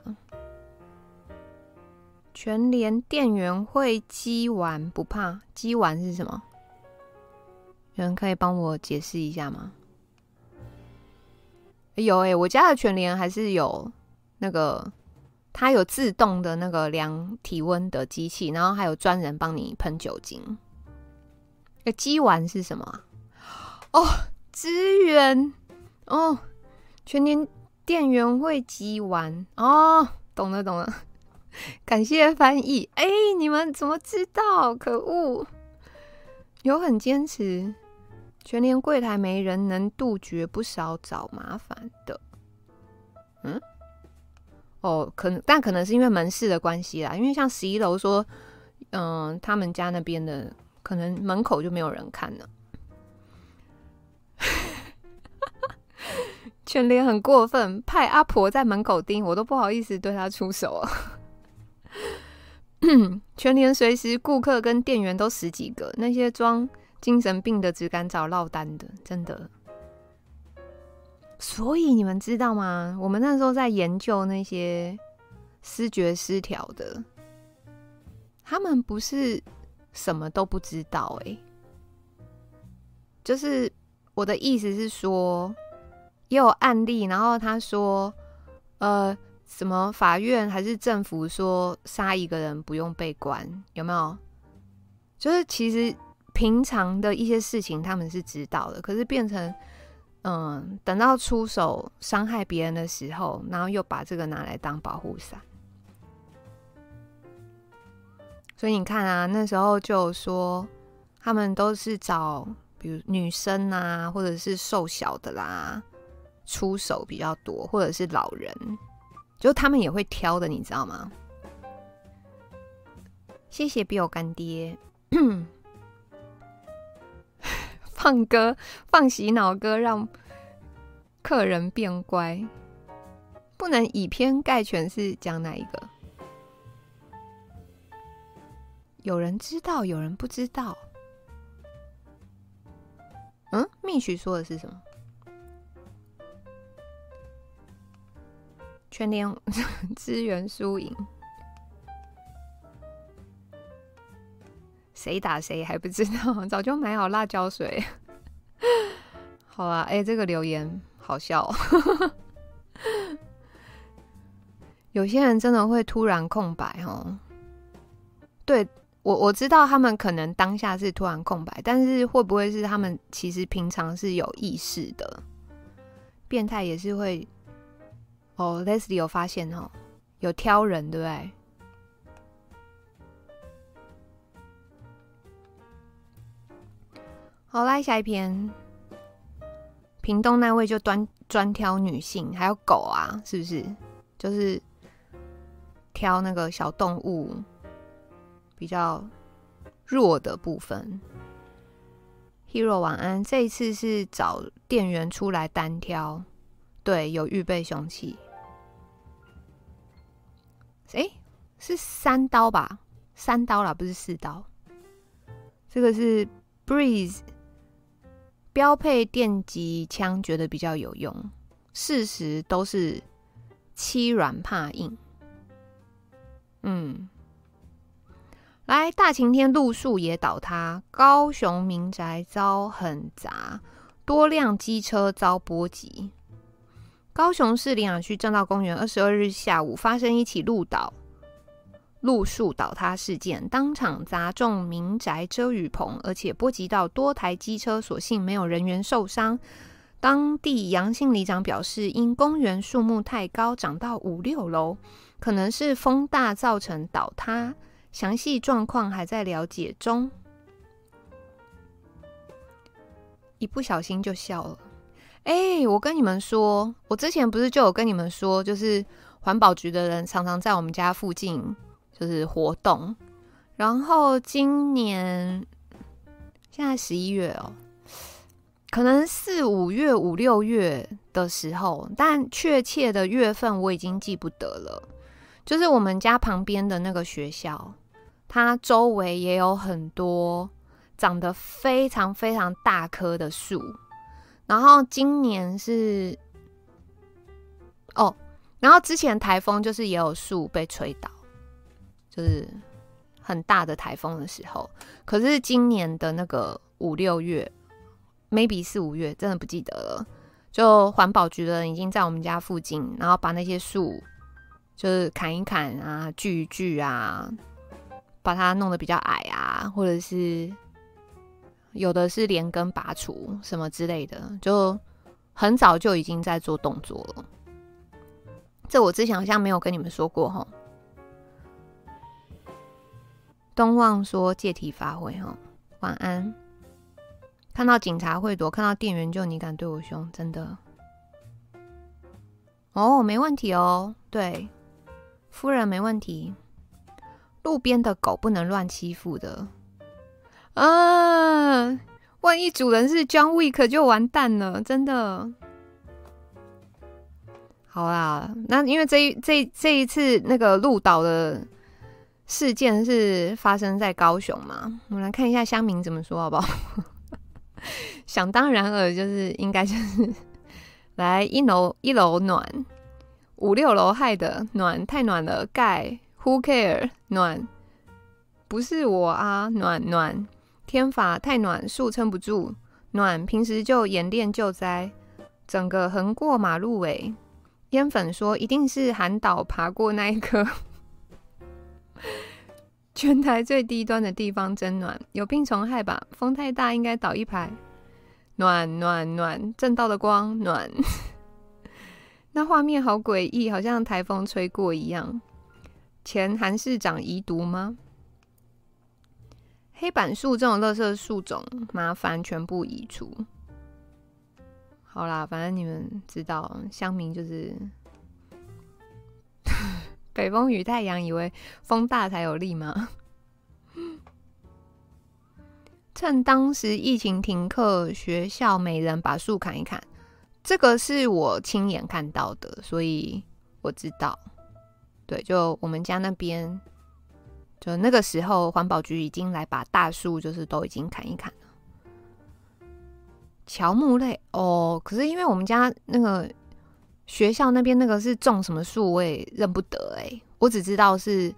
全联店员会鸡丸不怕？鸡丸是什么？有人可以帮我解释一下吗？有哎、我家的全联还是有那个，它有自动的那个量体温的机器，然后还有专人帮你喷酒精。哎，鸡丸是什么？哦，支援哦，全年店员会鸡丸哦，懂了懂了。感谢翻译。哎，你们怎么知道？可恶！有很坚持，全年柜台没人，能杜绝不少找麻烦的。嗯？哦，可能，但可能是因为门市的关系啦。因为像十一楼说，嗯、他们家那边的可能门口就没有人看了。全联很过分，派阿婆在门口盯，我都不好意思对他出手啊。全联随时顾客跟店员都十几个，那些装精神病的只敢找落单的，真的。所以你们知道吗？我们那时候在研究那些失觉失调的，他们不是什么都不知道哎、就是我的意思是说，也有案例，然后他说，呃。什么法院还是政府说杀一个人不用被关，有没有？就是其实平常的一些事情他们是知道的，可是变成嗯等到出手伤害别人的时候然后又把这个拿来当保护伞。所以你看啊那时候就说他们都是找比如女生啊或者是瘦小的啦出手比较多或者是老人就他们也会挑的你知道吗？谢谢比我干爹。放歌，放洗脑歌，让客人变乖。不能以偏概全，是讲哪一个？有人知道，有人不知道。嗯，蜜许说的是什么？全联资源输赢，谁打谁还不知道？早就买好辣椒水。好啊，哎、欸，这个留言好笑。有些人真的会突然空白哦。对，我我知道他们可能当下是突然空白，但是会不会是他们其实平常是有意识的？变态也是会哦。Leslie 有发现哦，有挑人对不对？好，来下一篇。屏东那位就专专挑女性，还有狗啊，是不是？就是。挑那个小动物比较弱的部分。Hero 晚安，这一次是找店员出来单挑，对，有预备凶器。哎、是三刀吧？三刀啦，不是四刀。这个是 Breeze 标配电击枪，觉得比较有用。事实都是欺软怕硬。嗯，来大晴天路树也倒塌，高雄民宅遭横砸，多辆机车遭波及。高雄市苓雅区正道公园二十二日下午发生一起路倒路树倒塌事件，当场砸中民宅遮雨棚，而且波及到多台机车，所幸没有人员受伤。当地杨姓里长表示，因公园树木太高，长到五六楼。可能是风大造成倒塌，详细状况还在了解中。一不小心就笑了。哎、我跟你们说，我之前不是就有跟你们说，就是环保局的人常常在我们家附近就是活动。然后今年现在十一月哦、可能四五月、五六月的时候，但确切的月份我已经记不得了。就是我们家旁边的那个学校，它周围也有很多长得非常非常大棵的树。然后今年是哦，然后之前台风就是也有树被吹倒，就是很大的台风的时候。可是今年的那个五六月，maybe 四五月，真的不记得了。就环保局的人已经在我们家附近，然后把那些树。就是砍一砍啊，锯一锯啊，把它弄得比较矮啊，或者是有的是连根拔除什么之类的，就很早就已经在做动作了。这我之前好像没有跟你们说过哈。东望说借题发挥哈，晚安。看到警察会躲，看到店员就你敢对我凶，真的？哦，没问题哦，对。夫人没问题，路边的狗不能乱欺负的。啊，万一主人是 John Wick 就完蛋了，真的。好啦，那因为这一这一这一次那个路倒的事件是发生在高雄嘛，我们来看一下乡民怎么说好不好？想当然尔，就是应该就是来一楼一楼暖。五六楼害的暖太暖了，盖 Who care 暖不是我啊，暖暖天法太暖，树撑不住暖，平时就演练救灾，整个横过马路尾。烟粉说一定是韩导爬过那一棵，全台最低端的地方真暖，有病虫害吧？风太大应该倒一排，暖暖暖正道的光暖。那画面好诡异，好像台风吹过一样。前韩市长遗毒吗？黑板树这种垃圾树种，麻烦全部移除。好啦，反正你们知道，乡民就是北风与太阳，以为风大才有力吗？趁当时疫情停课，学校每人把树砍一砍，这个是我亲眼看到的，所以我知道。对，就我们家那边。就那个时候，环保局已经来把大树，就是都已经砍一砍了。乔木类哦，可是因为我们家那个学校那边那个是种什么树，我也认不得哎，我只知道是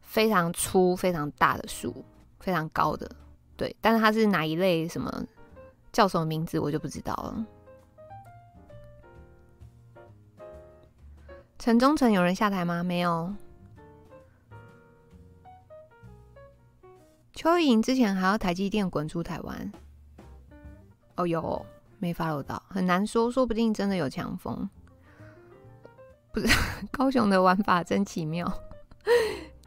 非常粗、非常大的树，非常高的。对，但是它是哪一类，什么叫什么名字，我就不知道了。城中城有人下台吗？没有。邱意莹之前还要台积电滚出台湾，哦哟，没 follow 到，很难说，说不定真的有强风。不是，高雄的玩法真奇妙。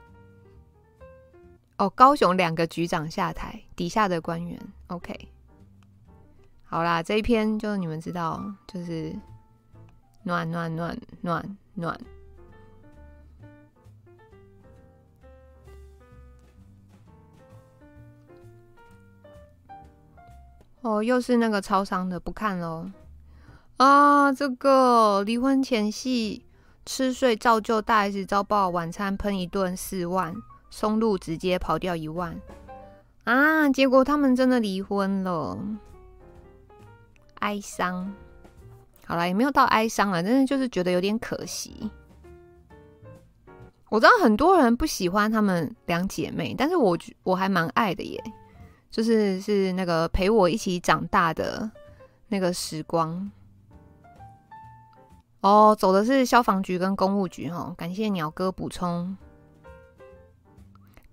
哦，高雄两个局长下台，底下的官员，OK。好啦，这一篇就你们知道，就是暖暖暖暖暖。哦，又是那个超商的，不看喽。啊，这个离婚前戏吃睡照旧，大 S 遭爆晚餐喷一顿四万，松露直接跑掉一万。啊，结果他们真的离婚了，哀伤。好了，也没有到哀伤了，但是就是觉得有点可惜。我知道很多人不喜欢他们两姐妹，但是我我还蛮爱的耶。就是是那个陪我一起长大的那个时光哦，走的是消防局跟公务局哈。感谢鸟哥补充。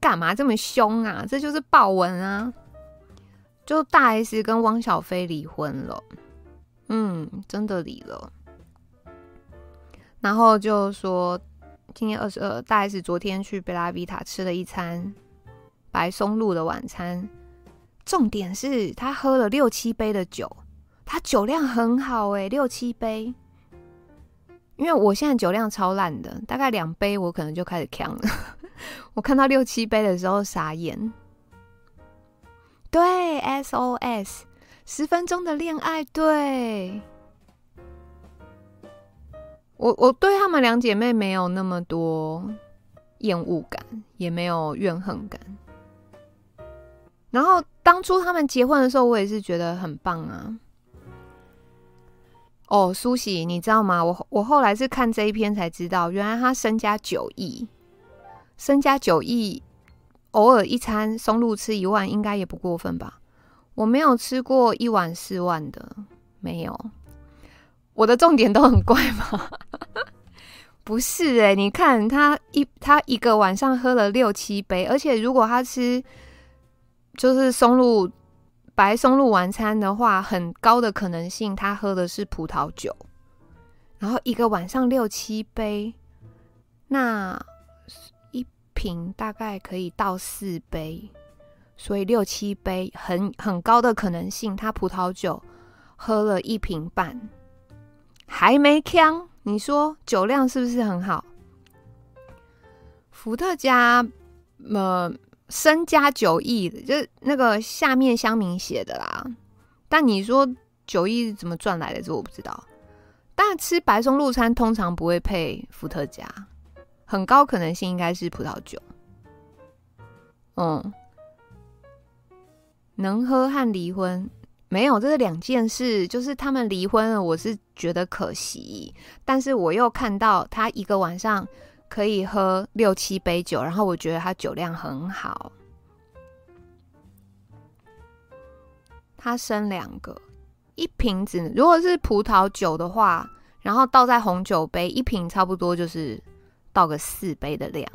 干嘛这么凶啊？这就是爆文啊！就大 S 跟汪小菲离婚了，嗯，真的离了。然后就说今天二十二，大 S 昨天去贝拉维塔吃了一餐白松露的晚餐。重点是他喝了六七杯的酒，他酒量很好诶，六七杯。因为我现在酒量超烂的，大概两杯我可能就开始呛了。我看到六七杯的时候傻眼。对，SOS，十分钟的恋爱，对。我我对他们两姐妹没有那么多厌恶感，也没有怨恨感。然后当初他们结婚的时候，我也是觉得很棒啊。哦，苏喜，你知道吗？我我后来是看这一篇才知道，原来他身家九亿，身家九亿，偶尔一餐松露吃一万，应该也不过分吧？我没有吃过一碗四万的，没有。我的重点都很怪吗？不是诶，你看他一他一个晚上喝了六七杯，而且如果他吃。就是松露白松露晚餐的话，很高的可能性他喝的是葡萄酒，然后一个晚上六七杯，那一瓶大概可以倒四杯，所以六七杯很很高的可能性他葡萄酒喝了一瓶半，还没呛，你说酒量是不是很好？伏特加，呃。身家九亿，就是那个下面乡民写的啦。但你说九亿怎么赚来的？这我不知道。但吃白松露餐通常不会配伏特加，很高可能性应该是葡萄酒。嗯，能喝和离婚没有，这是两件事。就是他们离婚了，我是觉得可惜。但是我又看到他一个晚上。可以喝六七杯酒，然后我觉得他酒量很好。他生两个，一瓶子如果是葡萄酒的话，然后倒在红酒杯，一瓶差不多就是倒个四杯的量，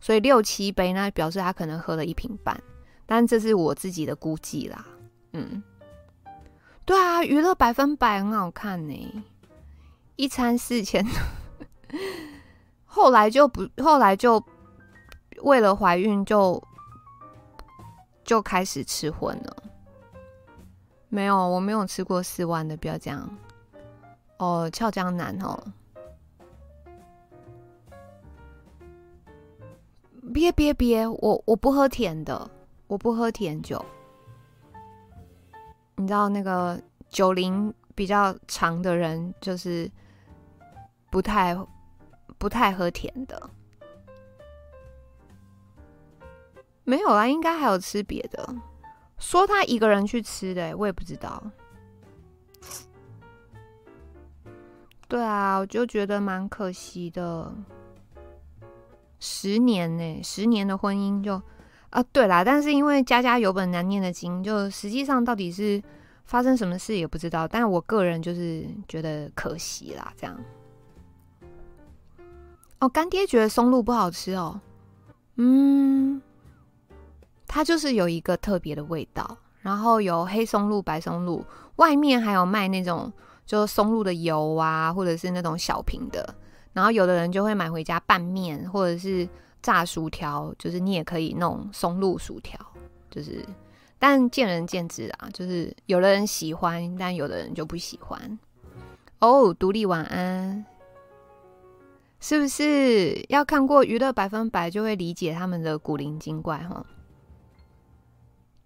所以六七杯那表示他可能喝了一瓶半，但这是我自己的估计啦。嗯，对啊，娱乐百分百很好看呢，一餐四千。后来就不，后来就为了怀孕就就开始吃荤了。没有，我没有吃过四万的，不要这样。哦，俏江南哦，别别别，我我不喝甜的，我不喝甜酒。你知道那个酒龄比较长的人，就是不太不太喝甜的。没有啦，应该还有吃别的。说他一个人去吃的，我也不知道。对啊，我就觉得蛮可惜的。十年呢，十年的婚姻就。啊，对啦，但是因为家家有本难念的经，就实际上到底是发生什么事也不知道。但我个人就是觉得可惜啦，这样。哦，干爹觉得松露不好吃哦，嗯，它就是有一个特别的味道，然后有黑松露、白松露，外面还有卖那种就是松露的油啊，或者是那种小瓶的，然后有的人就会买回家拌面，或者是。炸薯条就是你也可以弄松露薯条，就是但见仁见智啊，就是有的人喜欢，但有的人就不喜欢。哦，独立晚安，是不是要看过《娱乐百分百》就会理解他们的古灵精怪？哈，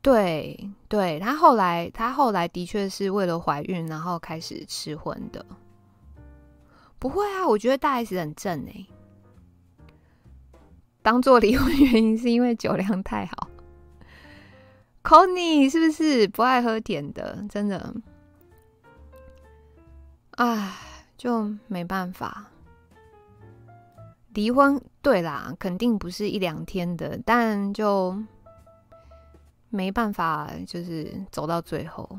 对对，他后来他后来的确是为了怀孕，然后开始吃荤的。不会啊，我觉得大 S 很正哎、当做离婚原因是因为酒量太好，Connie 是不是不爱喝甜的？真的，唉，就没办法。离婚，对啦，肯定不是一两天的，但就没办法，就是走到最后。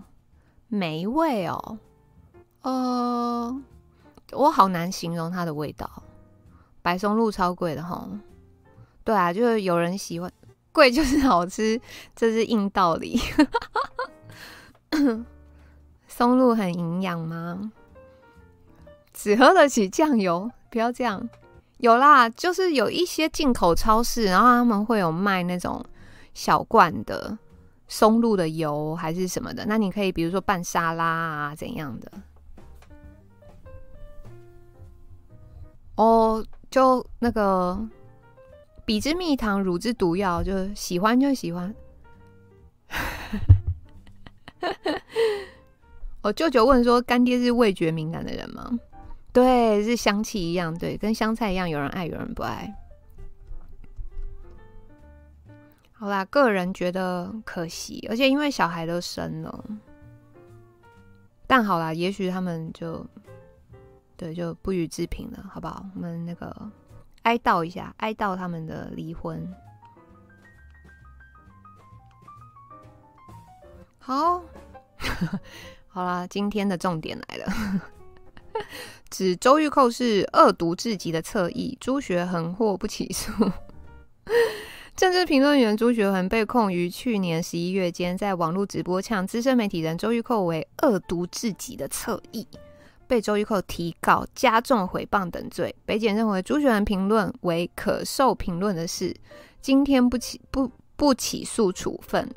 没味哦，呃，我好难形容它的味道。白松露超贵的齁。对啊，就是有人喜欢，贵就是好吃，这是硬道理。松露很营养吗？只喝得起酱油，不要这样。有啦，就是有一些进口超市，然后他们会有卖那种小罐的松露的油，还是什么的。那你可以比如说拌沙拉啊，怎样的？哦，就那个。彼之蜜糖，乳之毒药，就喜欢就喜欢。我舅舅问说：“干爹是味觉敏感的人吗？”对，是香气一样，对，跟香菜一样，有人爱，有人不爱。好啦，个人觉得可惜，而且因为小孩都生了，但好啦，也许他们就对就不予置评了，好不好？我们那个。哀悼一下，哀悼他们的离婚。好，好啦，今天的重点来了，指周玉蔻是恶毒至极的侧翼，朱学恒或不起诉。政治评论员朱学恒被控于去年十一月间在网络直播呛资深媒体人周玉蔻为恶毒至极的侧翼。被周玉蔻提告加重诽谤等罪，北检认为朱学恒评论为可受评论的事，今天不起不不起诉处分。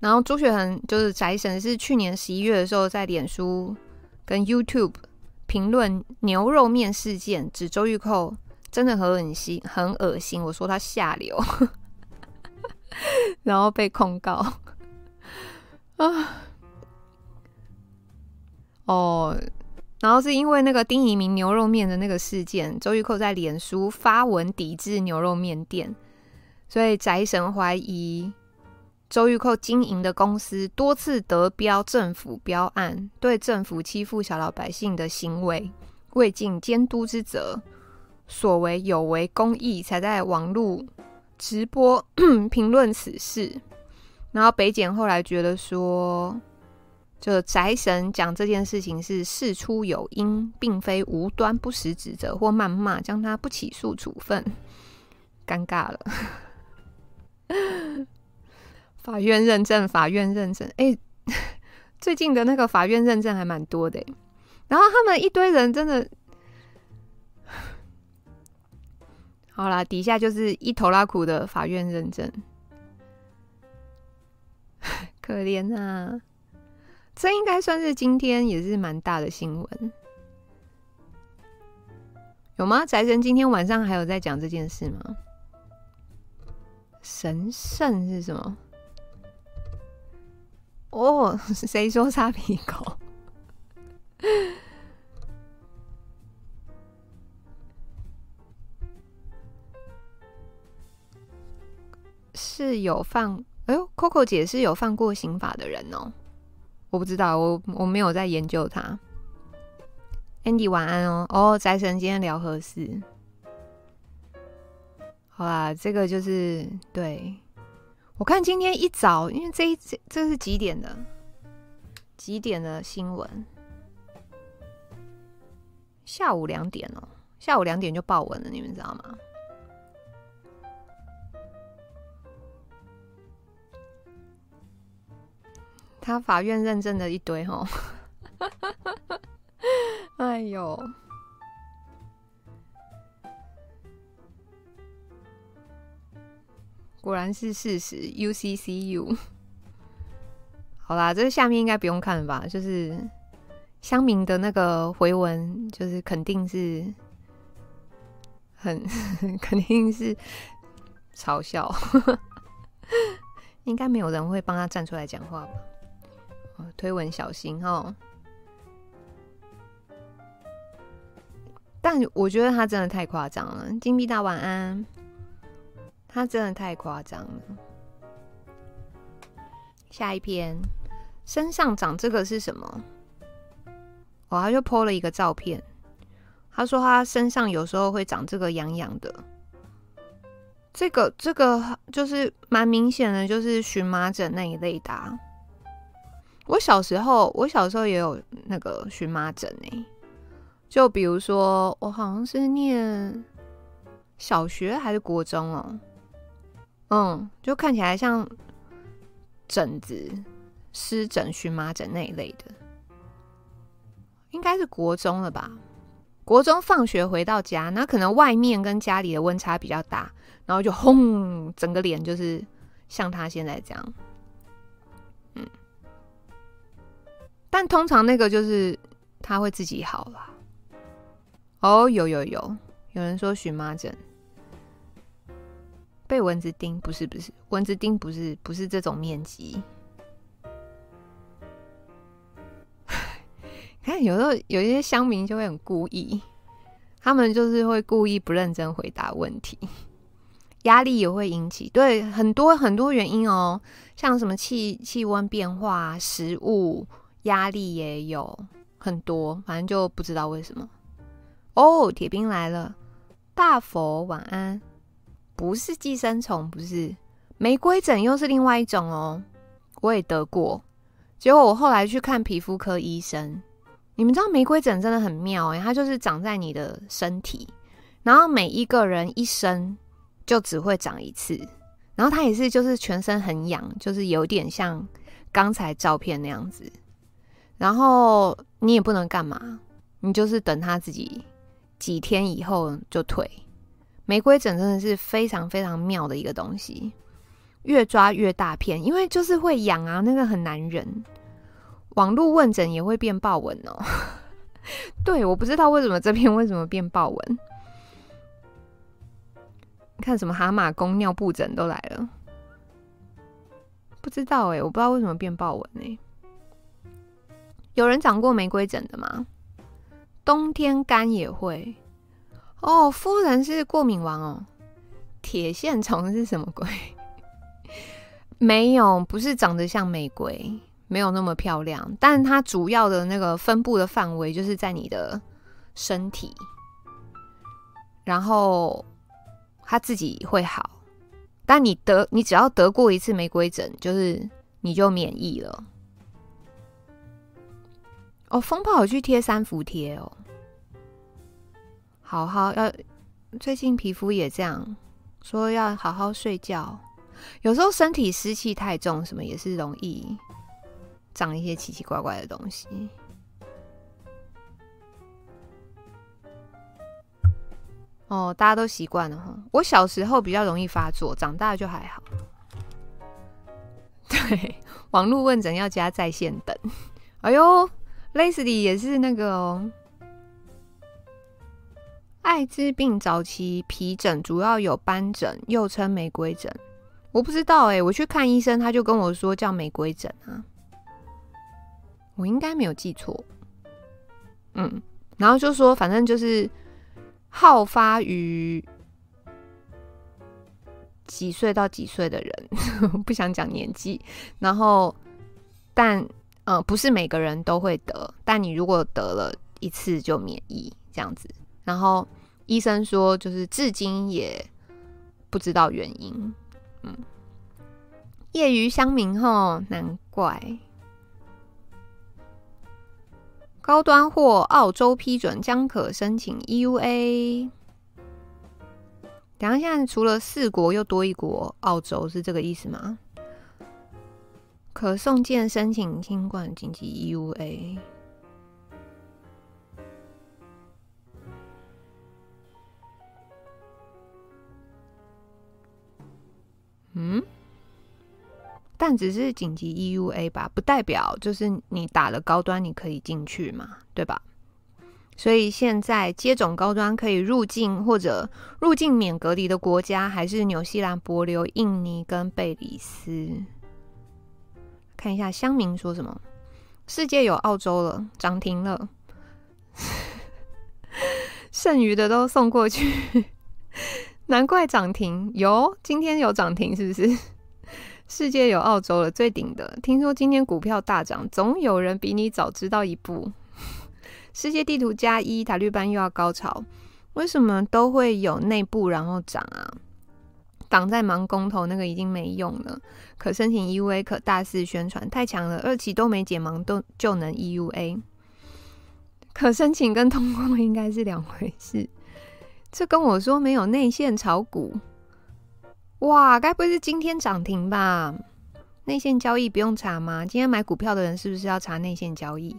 然后朱雪恒就是宅神，是去年十一月的时候在脸书跟 YouTube 评论牛肉面事件，指周玉蔻真的很恶心，很恶心。我说他下流，然后被控告啊。哦，然后是因为那个丁怡铭牛肉面的那个事件，周玉蔻在脸书发文抵制牛肉面店，所以宅神怀疑周玉蔻经营的公司多次得标政府标案，对政府欺负小老百姓的行为未尽监督之责，所为有违公义，才在网络直播 评论此事。然后北检后来觉得说。就宅神讲这件事情是事出有因，并非无端不实指责或谩骂，将他不起诉处分，尴尬了。法院认证，法院认证，哎、最近的那个法院认证还蛮多的，然后他们一堆人真的，好啦，底下就是一头拉苦的法院认证，可怜啊！这应该算是今天也是蛮大的新闻，有吗？宅神今天晚上还有在讲这件事吗？神圣是什么？哦，谁说沙皮狗？是有犯？哎呦，Coco 姐是有犯过刑法的人哦。我不知道，我我没有在研究他。Andy 晚安哦。哦，宅神今天聊何事？好啦，这个就是对。我看今天一早，因为这一这这是几点的？几点的新闻？下午两点哦，下午两点就报文了，你们知道吗？他法院认证的一堆哦，哎呦，果然是事实。UCCU，好啦，这下面应该不用看吧？就是乡民的那个回文，就是肯定是很 肯定是嘲笑，应该没有人会帮他站出来讲话吧？推文小心哦，但我觉得他真的太夸张了。金币大晚安，他真的太夸张了。下一篇，身上长这个是什么？哦，他就 po 了一个照片。他说他身上有时候会长这个痒痒的。这个这个就是蛮明显的，就是荨麻疹那一类的。我小时候，我小时候也有那个荨麻疹诶，就比如说，我好像是念小学还是国中哦，嗯，就看起来像疹子、湿疹、荨麻疹那一类的，应该是国中了吧？国中放学回到家，那可能外面跟家里的温差比较大，然后就轰，整个脸就是像他现在这样。嗯但通常那个就是他会自己好了。哦，有有有，有人说荨麻疹被蚊子叮，不是不是，蚊子叮不是不是这种面积。看有时候有一些乡民就会很故意，他们就是会故意不认真回答问题，压力也会引起，对，很多很多原因哦，像什么气气温变化、食物。压力也有很多，反正就不知道为什么。哦，铁兵来了，大佛晚安。不是寄生虫，不是玫瑰疹，又是另外一种哦。我也得过，结果我后来去看皮肤科医生。你们知道玫瑰疹真的很妙哎，它就是长在你的身体，然后每一个人一生就只会长一次，然后它也是就是全身很痒，就是有点像刚才照片那样子。然后你也不能干嘛，你就是等它自己几天以后就退。玫瑰疹真的是非常非常妙的一个东西，越抓越大片，因为就是会痒啊，那个很难忍。网络问诊也会变豹纹哦。对，我不知道为什么这篇为什么变豹纹。看什么蛤蟆功尿布疹都来了，不知道哎，我不知道为什么变豹纹哎。有人长过玫瑰疹的吗？冬天干也会哦。夫人是过敏王哦。铁线虫是什么鬼？没有，不是长得像玫瑰，没有那么漂亮。但它主要的那个分布的范围就是在你的身体，然后它自己会好。但你得，你只要得过一次玫瑰疹，就是你就免疫了。哦，风炮有去贴三伏贴哦，好好要，最近皮肤也这样说，要好好睡觉。有时候身体湿气太重，什么也是容易长一些奇奇怪怪的东西。哦，大家都习惯了哈。我小时候比较容易发作，长大就还好。对，网络问诊要加在线等。哎呦，Leslie 也是那个哦。艾滋病早期皮疹主要有斑疹，又称玫瑰疹。我不知道哎，我去看医生，他就跟我说叫玫瑰疹啊。我应该没有记错。嗯，然后就说反正就是好发于几岁到几岁的人，不想讲年纪。然后，但嗯，不是每个人都会得，但你如果得了一次就免疫这样子。然后医生说，就是至今也不知道原因。嗯，业余乡民吼，难怪。高端获澳洲批准，将可申请 EUA。等下，现在除了四国又多一国，澳洲是这个意思吗？可送件申请新冠紧急 EUA。嗯，但只是紧急 EUA 吧，不代表就是你打了高端你可以进去嘛，对吧？所以现在接种高端可以入境或者入境免隔离的国家还是纽西兰、帛琉、印尼跟贝里斯。看一下乡民说什么，世界有澳洲了，涨停了，剩余的都送过去。难怪涨停，有今天有涨停是不是？世界有澳洲了，最顶的。听说今天股票大涨，总有人比你早知道一步。世界地图加一，塔绿班又要高潮，为什么都会有内部然后涨啊？党在忙公投，那个已经没用了。可申请 EUA，可大肆宣传，太强了。二期都没解盲，都就能 EUA。可申请跟通过应该是两回事。这跟我说没有内线炒股，哇，该不会是今天涨停吧？内线交易不用查吗？今天买股票的人是不是要查内线交易？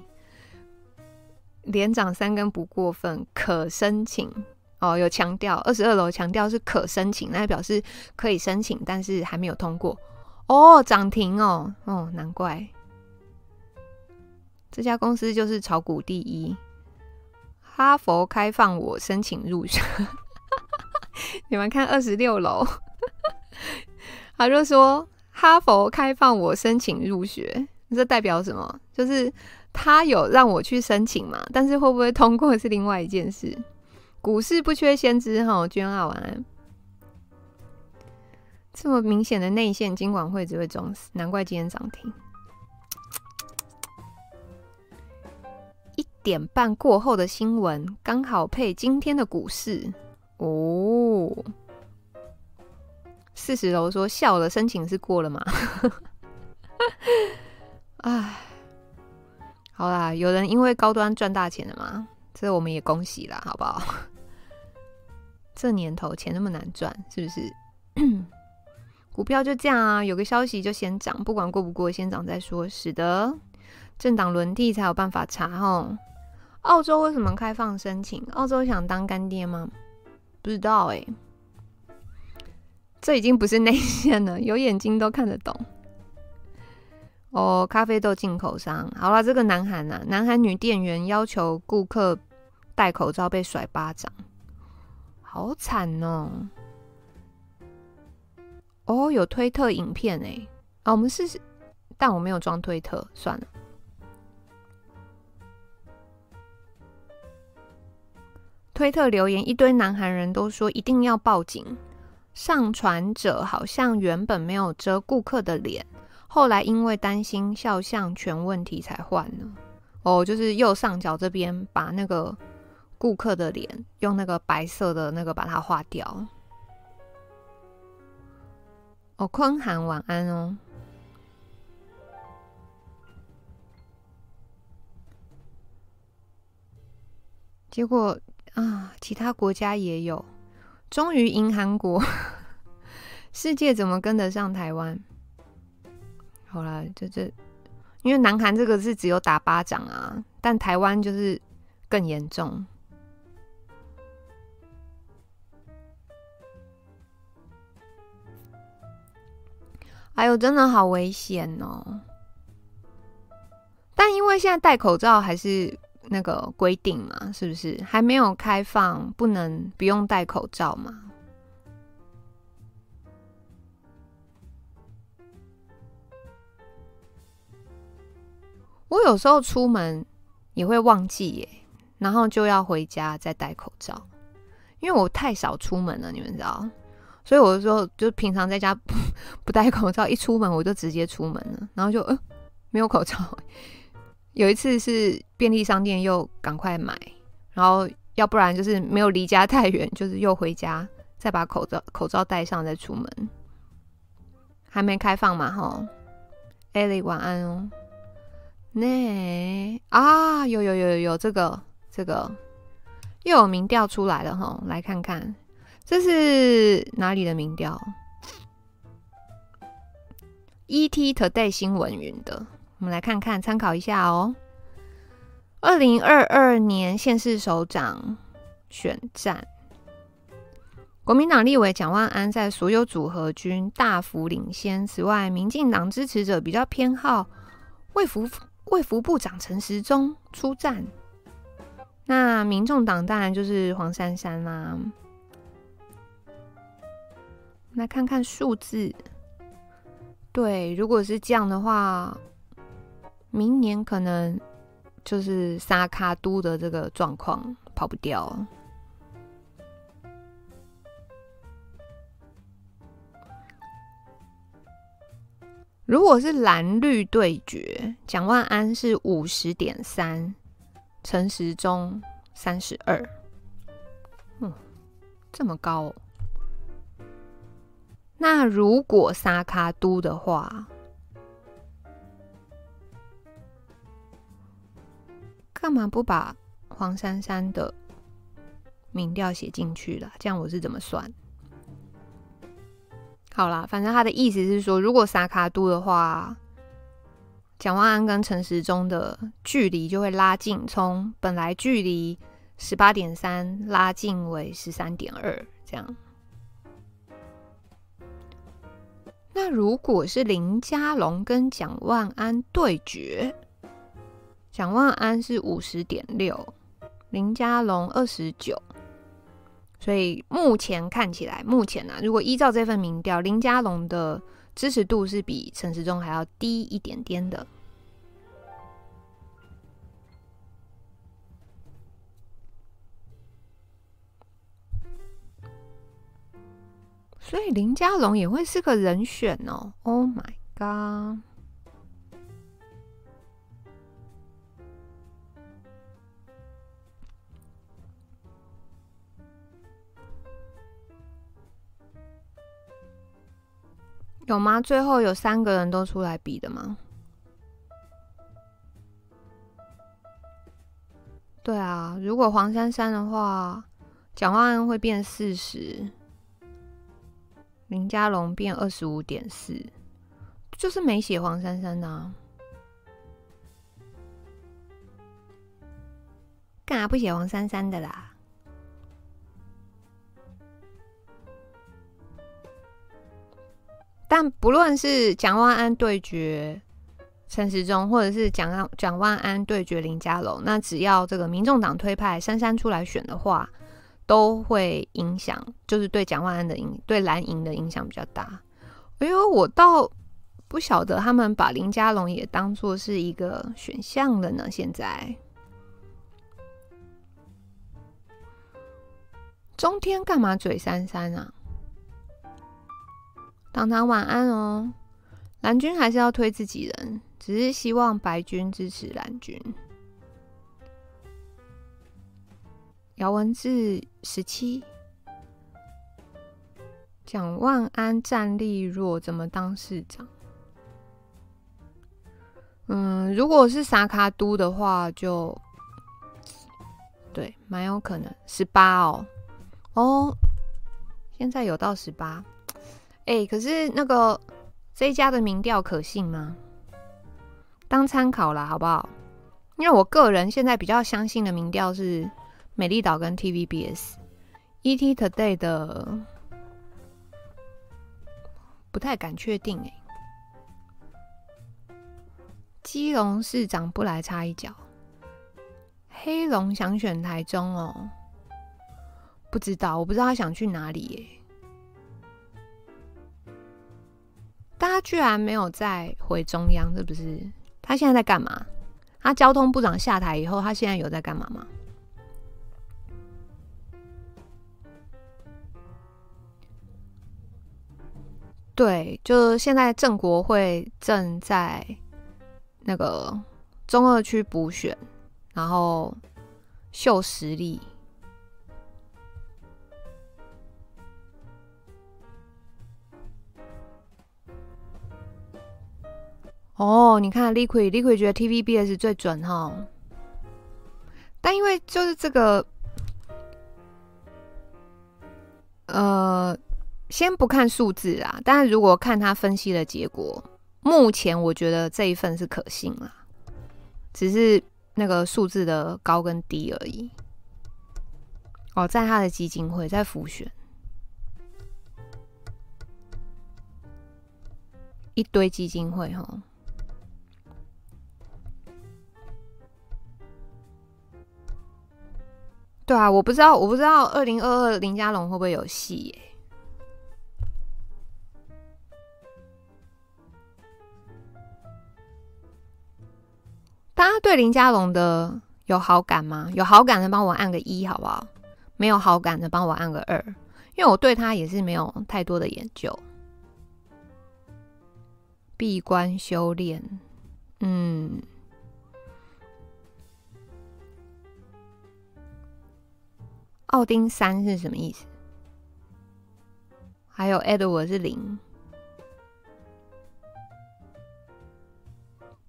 连涨三根不过分，可申请哦。有强调，二十二楼强调是可申请，那表示可以申请，但是还没有通过哦。涨停哦，哦，难怪这家公司就是炒股第一。哈佛开放我申请入学，你们看二十六楼，他就说哈佛开放我申请入学，这代表什么？就是他有让我去申请嘛，但是会不会通过是另外一件事。股市不缺先知哈，娟啊晚安。这么明显的内线，金管会只会装死，难怪今天涨停。点半过后的新闻刚好配今天的股市哦。四十楼说笑了，申请是过了吗？哎，好啦，有人因为高端赚大钱了吗？这我们也恭喜啦，好不好？这年头钱那么难赚，是不是？股票就这样啊，有个消息就先涨，不管过不过，先涨再说。是的，政党轮替才有办法查齁。澳洲为什么开放申请？澳洲想当干爹吗？不知道哎、欸，这已经不是内线了，有眼睛都看得懂。哦，咖啡豆进口商，好了，这个南韩啊，南韩女店员要求顾客戴口罩被甩巴掌，好惨哦。哦，有推特影片哎、啊，我们试试，但我没有装推特，算了。推特留言，一堆南韩人都说一定要报警。上传者好像原本没有遮顾客的脸，后来因为担心肖像权问题才换了。哦，就是右上角这边把那个顾客的脸用那个白色的那个把它画掉。哦，坤涵晚安哦。结果。啊，其他国家也有，终于银韩国，世界怎么跟得上台湾？好了，就这，因为南韩这个是只有打巴掌啊，但台湾就是更严重。哎呦，真的好危险哦！但因为现在戴口罩还是。那个规定嘛，是不是？还没有开放，不能不用戴口罩嘛？我有时候出门也会忘记耶，然后就要回家再戴口罩，因为我太少出门了，你们知道，所以我就说，就平常在家不，不戴口罩，一出门我就直接出门了，然后就呃没有口罩。有一次是便利商店又赶快买，然后要不然就是没有离家太远，就是又回家再把口罩口罩戴上再出门。还没开放嘛？哈，艾莉晚安哦。那啊，有有有有有这个这个又有民调出来了哈，来看看这是哪里的民调？ET Today 新闻云的，我们来看看参考一下哦。二零二二年县市首长选战，国民党立委蒋万安在所有组合均大幅领先。此外，民进党支持者比较偏好卫福。卫福部长陈时中出战，那民众党当然就是黄珊珊啦。来看看数字，对，如果是这样的话，明年可能就是沙卡都的这个状况跑不掉。如果是蓝绿对决，蒋万安是五十点三，陈时中三十二，嗯，这么高。那如果沙卡都的话，干嘛不把黄珊珊的民调写进去了？这样我是怎么算？好啦，反正他的意思是说，如果撒卡度的话，蒋万安跟陈时中的距离就会拉近，从本来距离十八点三拉近为十三点二，这样。那如果是林佳龙跟蒋万安对决，蒋万安是五十点六，林佳龙二十九。所以目前看起来，目前啊，如果依照这份民调，林佳龙的支持度是比陈时中还要低一点点的。所以林佳龙也会是个人选哦。Oh my god！有吗？最后有三个人都出来比的吗？对啊，如果黄珊珊的话，蒋万安会变四十，林佳龙变二十五点四，就是没写黄珊珊啊。干嘛不写黄珊珊的啦？但不论是蒋万安对决陈时中，或者是蒋蒋万安对决林佳龙，那只要这个民众党推派珊珊出来选的话，都会影响，就是对蒋万安的影，对蓝营的影响比较大。哎呦，我倒不晓得他们把林佳龙也当做是一个选项了呢。现在中天干嘛嘴珊珊啊？堂堂晚安哦，蓝军还是要推自己人，只是希望白军支持蓝军。姚文智十七，蒋万安战力弱，怎么当市长？嗯，如果是三脚督的话就，就对，蛮有可能十八哦。哦，现在有到十八。哎、可是那个这一家的民调可信吗？当参考啦，好不好？因为我个人现在比较相信的民调是美丽岛跟 TVBS，ET Today 的不太敢确定哎、基隆市长不来插一脚，黑龙想选台中哦，不知道，我不知道他想去哪里耶。但他居然没有再回中央，是不是？他现在在干嘛？他交通部长下台以后，他现在有在干嘛吗？对，就现在郑国会正在那个中二区补选，然后秀实力。哦，你看，Liquid，Liquid 觉得 TVBS 最准哈，但因为就是这个，呃，先不看数字啊，但是如果看他分析的结果，目前我觉得这一份是可信啦，只是那个数字的高跟低而已。哦，在他的基金会，在浮选，一堆基金会哈。对啊，我不知道，我不知道二零二二林家龙会不会有戏耶？大家对林家龙的有好感吗？有好感的帮我按个一，好不好？没有好感的帮我按个二，因为我对他也是没有太多的研究。闭关修炼，嗯。奥丁三是什么意思？还有 Edward 是零。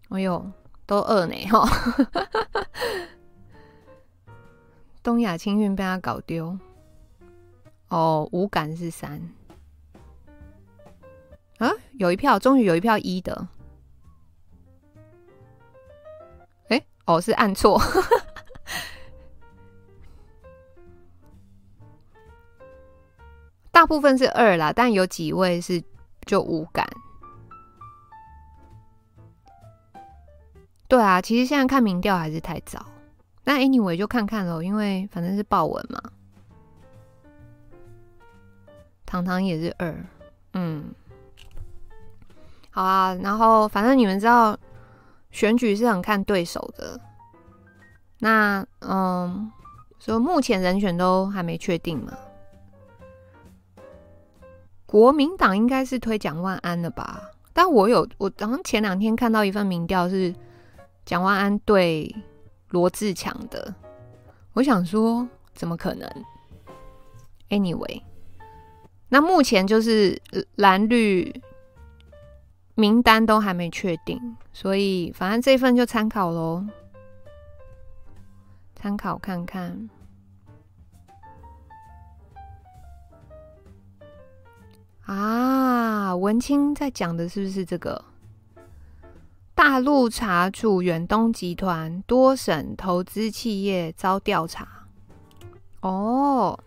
哎呦，都二呢哈！东亚青运被他搞丢。哦，无感是三。啊，有一票，终于有一票一的。哎、哦，是按错。大部分是二啦，但有几位是就无感。对啊，其实现在看民调还是太早。那 anyway 就看看喽，因为反正是报文嘛。糖糖也是二，嗯，好啊。然后反正你们知道，选举是很看对手的。那嗯，所以目前人选都还没确定嘛。国民党应该是推蒋万安的吧？但我有我好像前两天看到一份民调是蒋万安对罗志强的，我想说怎么可能？Anyway，那目前就是蓝绿名单都还没确定，所以反正这份就参考喽，参考看看。啊，文青在讲的是不是这个？大陆查处远东集团多省投资企业遭调查。哦，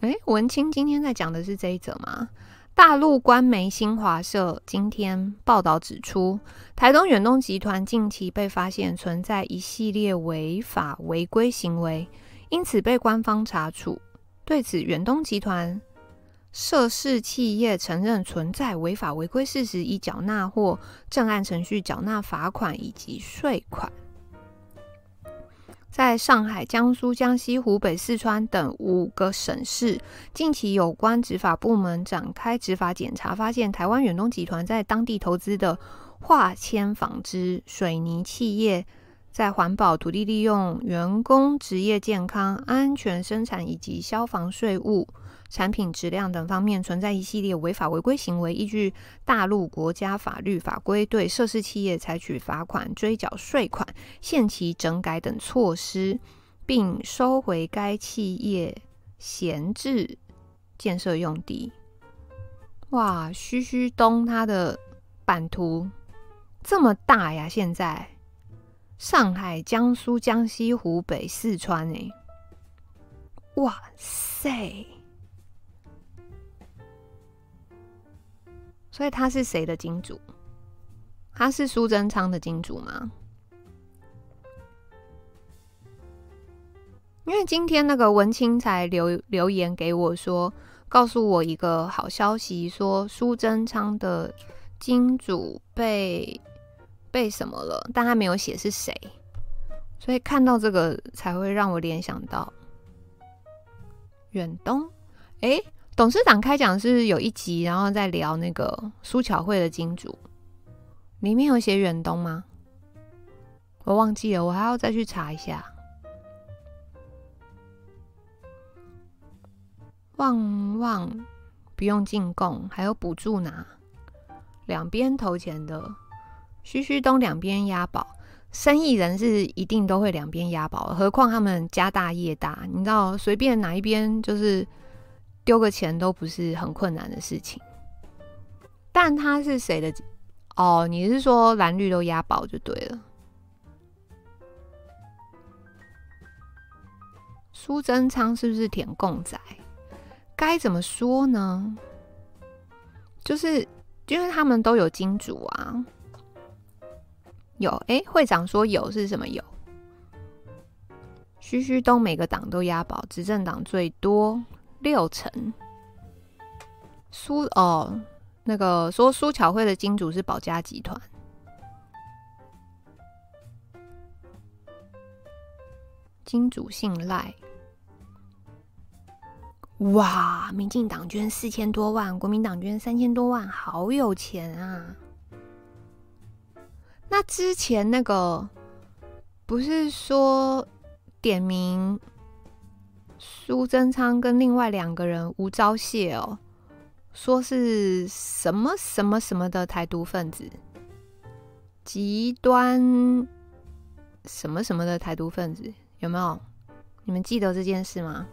哎，文青今天在讲的是这一则吗？大陆官媒新华社今天报道指出，台东远东集团近期被发现存在一系列违法违规行为，因此被官方查处。对此，远东集团。涉事企业承认存在违法违规事实，已缴纳或正按程序缴纳罚款以及税款。在上海、江苏、江西、湖北、四川等五个省市，近期有关执法部门展开执法检查，发现台湾远东集团在当地投资的化纤纺织、水泥企业，在环保、土地利用、员工职业健康、安全生产以及消防税务。产品质量等方面存在一系列违法违规行为，依据大陆国家法律法规，对涉事企业采取罚款、追缴税款、限期整改等措施，并收回该企业闲置建设用地。哇，徐徐东它的版图这么大呀！现在上海、江苏、江西、湖北、四川，哎，哇塞！所以他是谁的金主？他是苏贞昌的金主吗？因为今天那个文青才留留言给我说，告诉我一个好消息，说苏贞昌的金主被被什么了，但他没有写是谁，所以看到这个才会让我联想到远东。哎，董事长开讲是有一集，然后再聊那个苏巧慧的金主，里面有写远东吗？我忘记了，我还要再去查一下。旺旺不用进贡，还有补助拿，两边投钱的，徐旭东两边押宝，生意人是一定都会两边押宝，何况他们家大业大，你知道随便哪一边就是丢个钱都不是很困难的事情。但他是谁的？哦，你是说蓝绿都押宝就对了。苏贞昌是不是舔共仔？该怎么说呢？就是因为他们都有金主啊，有哎，会长说有是什么有？徐旭东每个党都押宝，执政党最多六成。苏哦，那个说苏巧慧的金主是保家集团，金主信赖。哇！民进党捐四千多万，国民党捐三千多万，好有钱啊！那之前那个不是说点名苏贞昌跟另外两个人吴钊燮哦，说是什么什么什么的台独分子，极端什么什么的台独分子，有没有？你们记得这件事吗？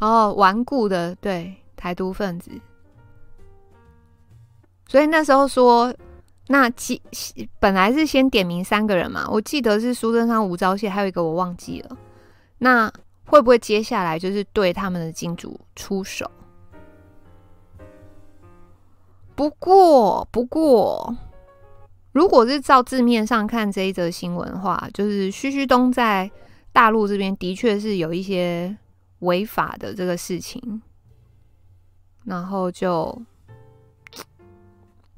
哦，顽固的对台独分子，所以那时候说，那其本来是先点名三个人嘛，我记得是苏贞昌、吴钊燮，还有一个我忘记了。那会不会接下来就是对他们的金主出手？不过，不过，如果是照字面上看这一则新闻的话，就是徐旭东在大陆这边的确是有一些。违法的这个事情，然后就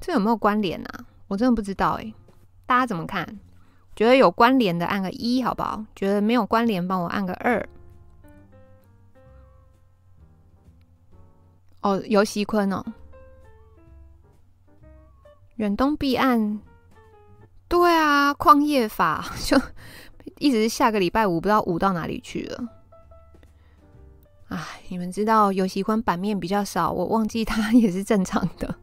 这有没有关联啊？我真的不知道哎，大家怎么看？觉得有关联的按个一，好不好？觉得没有关联，帮我按个二。哦，游锡坤哦，远东弊案，对啊，矿业法 就一直下个礼拜五，不知道五到哪里去了。啊，你们知道游锡坤版面比较少，我忘记他 也是正常的，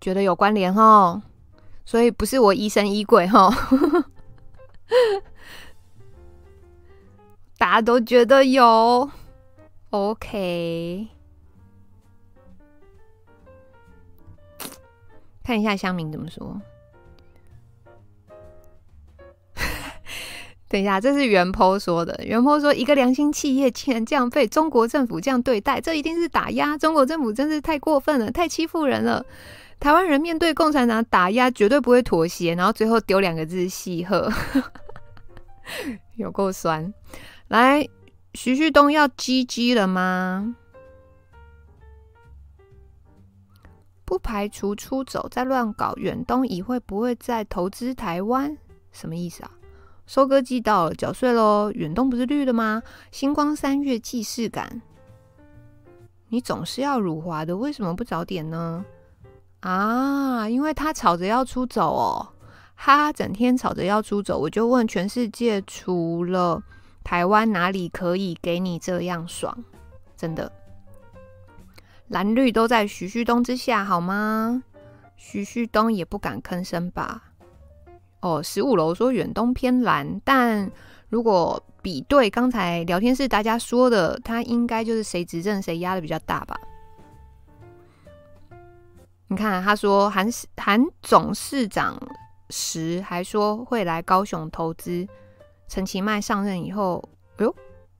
觉得有关联哦，所以不是我疑神疑鬼齁，大家都觉得有，OK，看一下乡民怎么说。等一下，这是原 po 说的。原 po 说，一个良心企业竟然这样被中国政府这样对待，这一定是打压。中国政府真是太过分了，太欺负人了。台湾人面对共产党打压，绝对不会妥协。然后最后丢两个字：戏谑，有够酸。来，徐旭东要 GG 了吗？不排除出走，再乱搞。远东以会不会再投资台湾？什么意思啊？收割季到了，缴税喽！远东不是绿的吗？星光三月既视感，你总是要辱华的，为什么不早点呢？啊，因为他吵着要出走哦，他整天吵着要出走，我就问全世界，除了台湾哪里可以给你这样爽？真的，蓝绿都在徐旭东之下，好吗？徐旭东也不敢吭声吧？哦，十五楼说远东偏蓝，但如果比对刚才聊天室大家说的，他应该就是谁执政谁压的比较大吧？你看他说韩韩总市长时还说会来高雄投资，陈其迈上任以后，哎呦，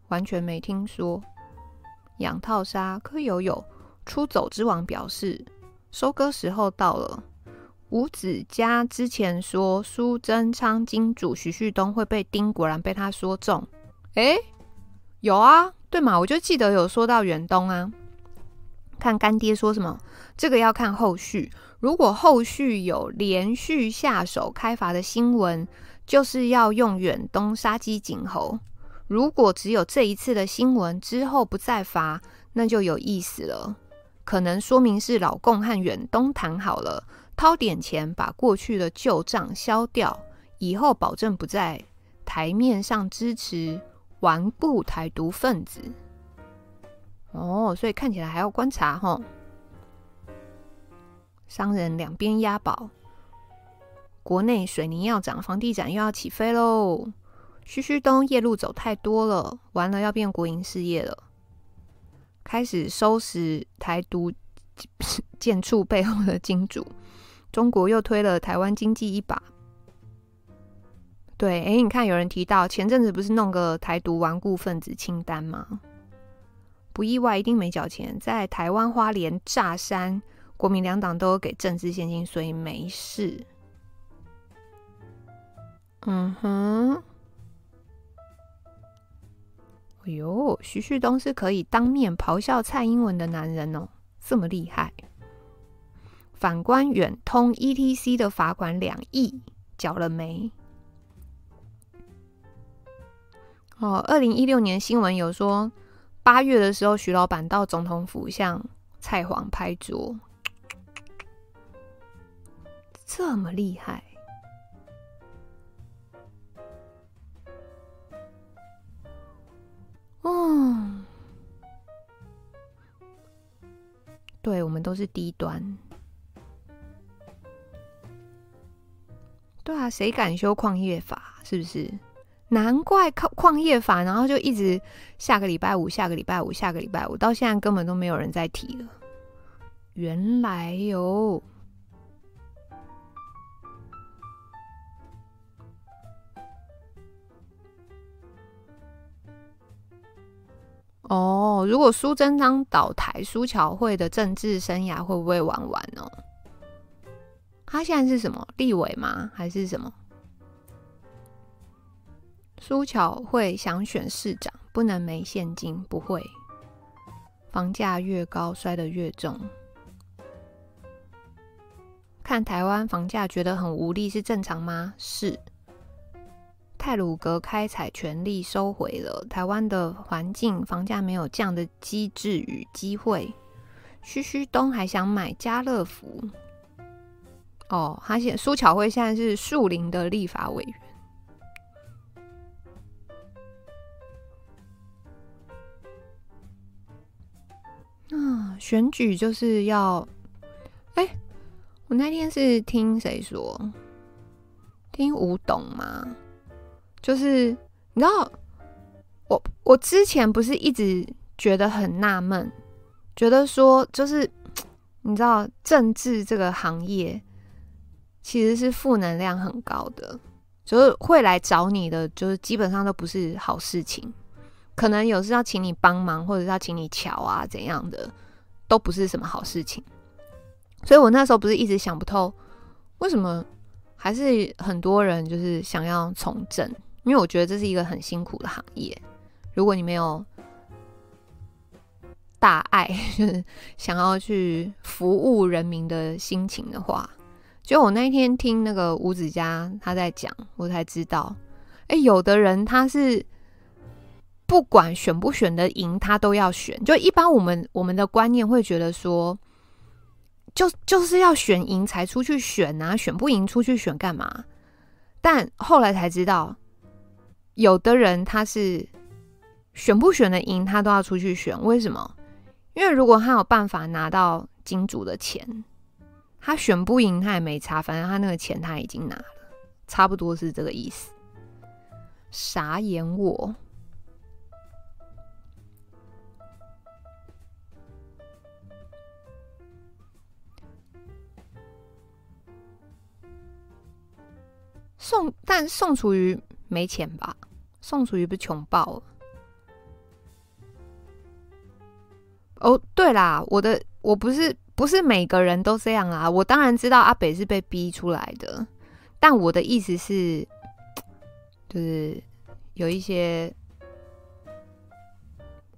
完全没听说。养套杀柯友友出走之王表示，收割时候到了。吴子嘉之前说苏贞昌金主徐旭东会被盯，果然被他说中。诶，有啊，对嘛？我就记得有说到远东啊。看干爹说什么，这个要看后续。如果后续有连续下手开罚的新闻，就是要用远东杀鸡儆猴。如果只有这一次的新闻，之后不再罚，那就有意思了。可能说明是老共和远东谈好了，掏点钱把过去的旧账消掉，以后保证不在台面上支持顽固台独分子。哦，所以看起来还要观察齁。商人两边押宝，国内水泥要涨，房地产又要起飞喽。旭旭东夜路走太多了，完了要变国营事业了。开始收拾台独 贱畜背后的金主，中国又推了台湾经济一把。对，哎，你看有人提到前阵子不是弄个台独顽固分子清单吗？不意外，一定没缴钱。在台湾花莲炸山，国民两党都给政治献金，所以没事。嗯哼。哎呦，徐旭东是可以当面咆哮蔡英文的男人哦，这么厉害。反观远通 ETC 的罚款两亿，缴了没？哦，二零一六年新闻有说，八月的时候，徐老板到总统府向蔡黄拍桌，这么厉害。嗯，对，我们都是低端。对啊，谁敢修矿业法？是不是？难怪靠矿业法，然后就一直下个礼拜五，下个礼拜五，下个礼拜五，到现在根本都没有人在提了。原来有。哦，如果苏贞昌倒台，苏巧慧的政治生涯会不会玩完呢？他现在是什么立委吗？还是什么？苏巧慧想选市长，不能没现金，不会。房价越高，摔得越重。看台湾房价觉得很无力，是正常吗？是。太鲁阁开采权利收回了，台湾的环境房价没有降的机制与机会。徐旭东还想买家乐福哦，他现苏巧慧现在是树林的立法委员。啊，选举就是要，哎，我那天是听谁说？听吴董吗？就是你知道，我我之前不是一直觉得很纳闷，觉得说就是你知道政治这个行业其实是负能量很高的，就是会来找你的，就是基本上都不是好事情，可能有时要请你帮忙，或者是要请你瞧啊怎样的，都不是什么好事情。所以我那时候不是一直想不透，为什么还是很多人就是想要从政。因为我觉得这是一个很辛苦的行业，如果你没有大爱，就是想要去服务人民的心情的话，就我那一天听那个吴子嘉他在讲，我才知道，哎，有的人他是不管选不选的赢，他都要选。就一般我们我们的观念会觉得说，就就是要选赢才出去选啊，选不赢出去选干嘛？但后来才知道。有的人他是选不选的赢，他都要出去选。为什么？因为如果他有办法拿到金主的钱，他选不赢他也没差，反正他那个钱他已经拿了，差不多是这个意思。傻眼我！宋，但宋楚瑜。没钱吧？宋楚瑜不是穷爆了？哦，对啦，我的我不是不是每个人都这样啊。我当然知道阿北是被逼出来的，但我的意思是，就是有一些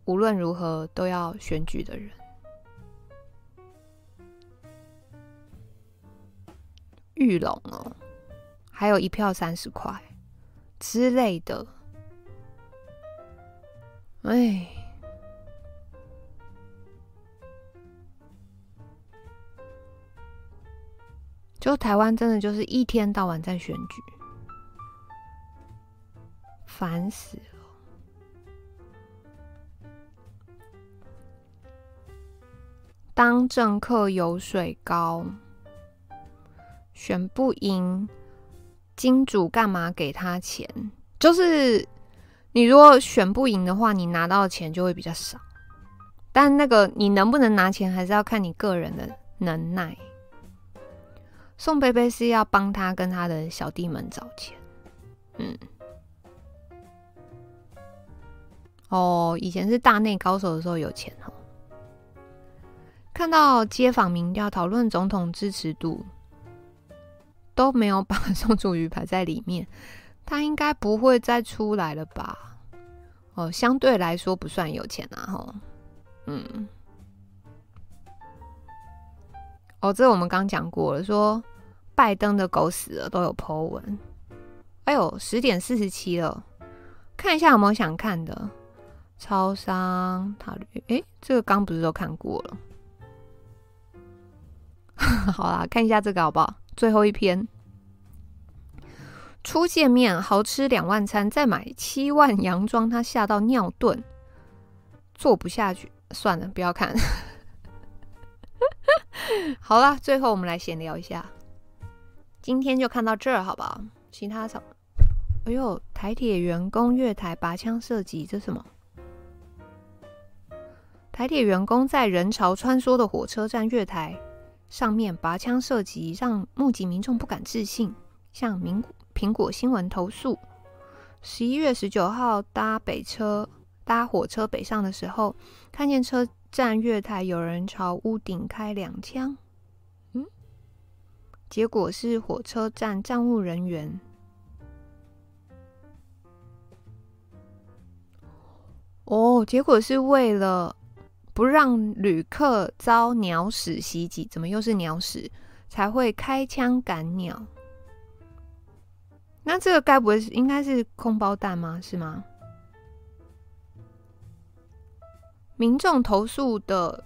无论如何都要选举的人，玉龙哦，还有一票三十块之类的，哎。就台湾真的就是一天到晚在选举，烦死了。当政客油水高，选不赢，金主干嘛给他钱？就是你如果选不赢的话，你拿到的钱就会比较少。但那个你能不能拿钱，还是要看你个人的能耐。宋贝贝是要帮他跟他的小弟们找钱，嗯，哦，以前是大内高手的时候有钱哦。看到街访民调讨论总统支持度，都没有把宋楚瑜排在里面，他应该不会再出来了吧？哦，相对来说不算有钱啊，吼，嗯。哦，这我们刚讲过了，说拜登的狗死了都有 po 文。哎呦，十点四十七了，看一下有没有想看的。超商塔绿，哎，这个刚不是都看过了？好啦，看一下这个好不好？最后一篇，初见面豪吃两万餐，再买七万洋装，他吓到尿遁，做不下去，算了，不要看。好啦，最后我们来闲聊一下。今天就看到这儿，好不好？其他什么？哎呦，台铁员工月台拔枪射击，这什么？台铁员工在人潮穿梭的火车站月台上面拔枪射击，让目击民众不敢置信，向苹苹果新闻投诉。十一月十九号搭北车搭火车北上的时候，看见车。站月台有人朝屋顶开两枪，嗯，结果是火车站站务人员。哦，结果是为了不让旅客遭鸟屎袭击，怎么又是鸟屎？才会开枪赶鸟。那这个该不会是应该是空包弹吗？是吗？民众投诉的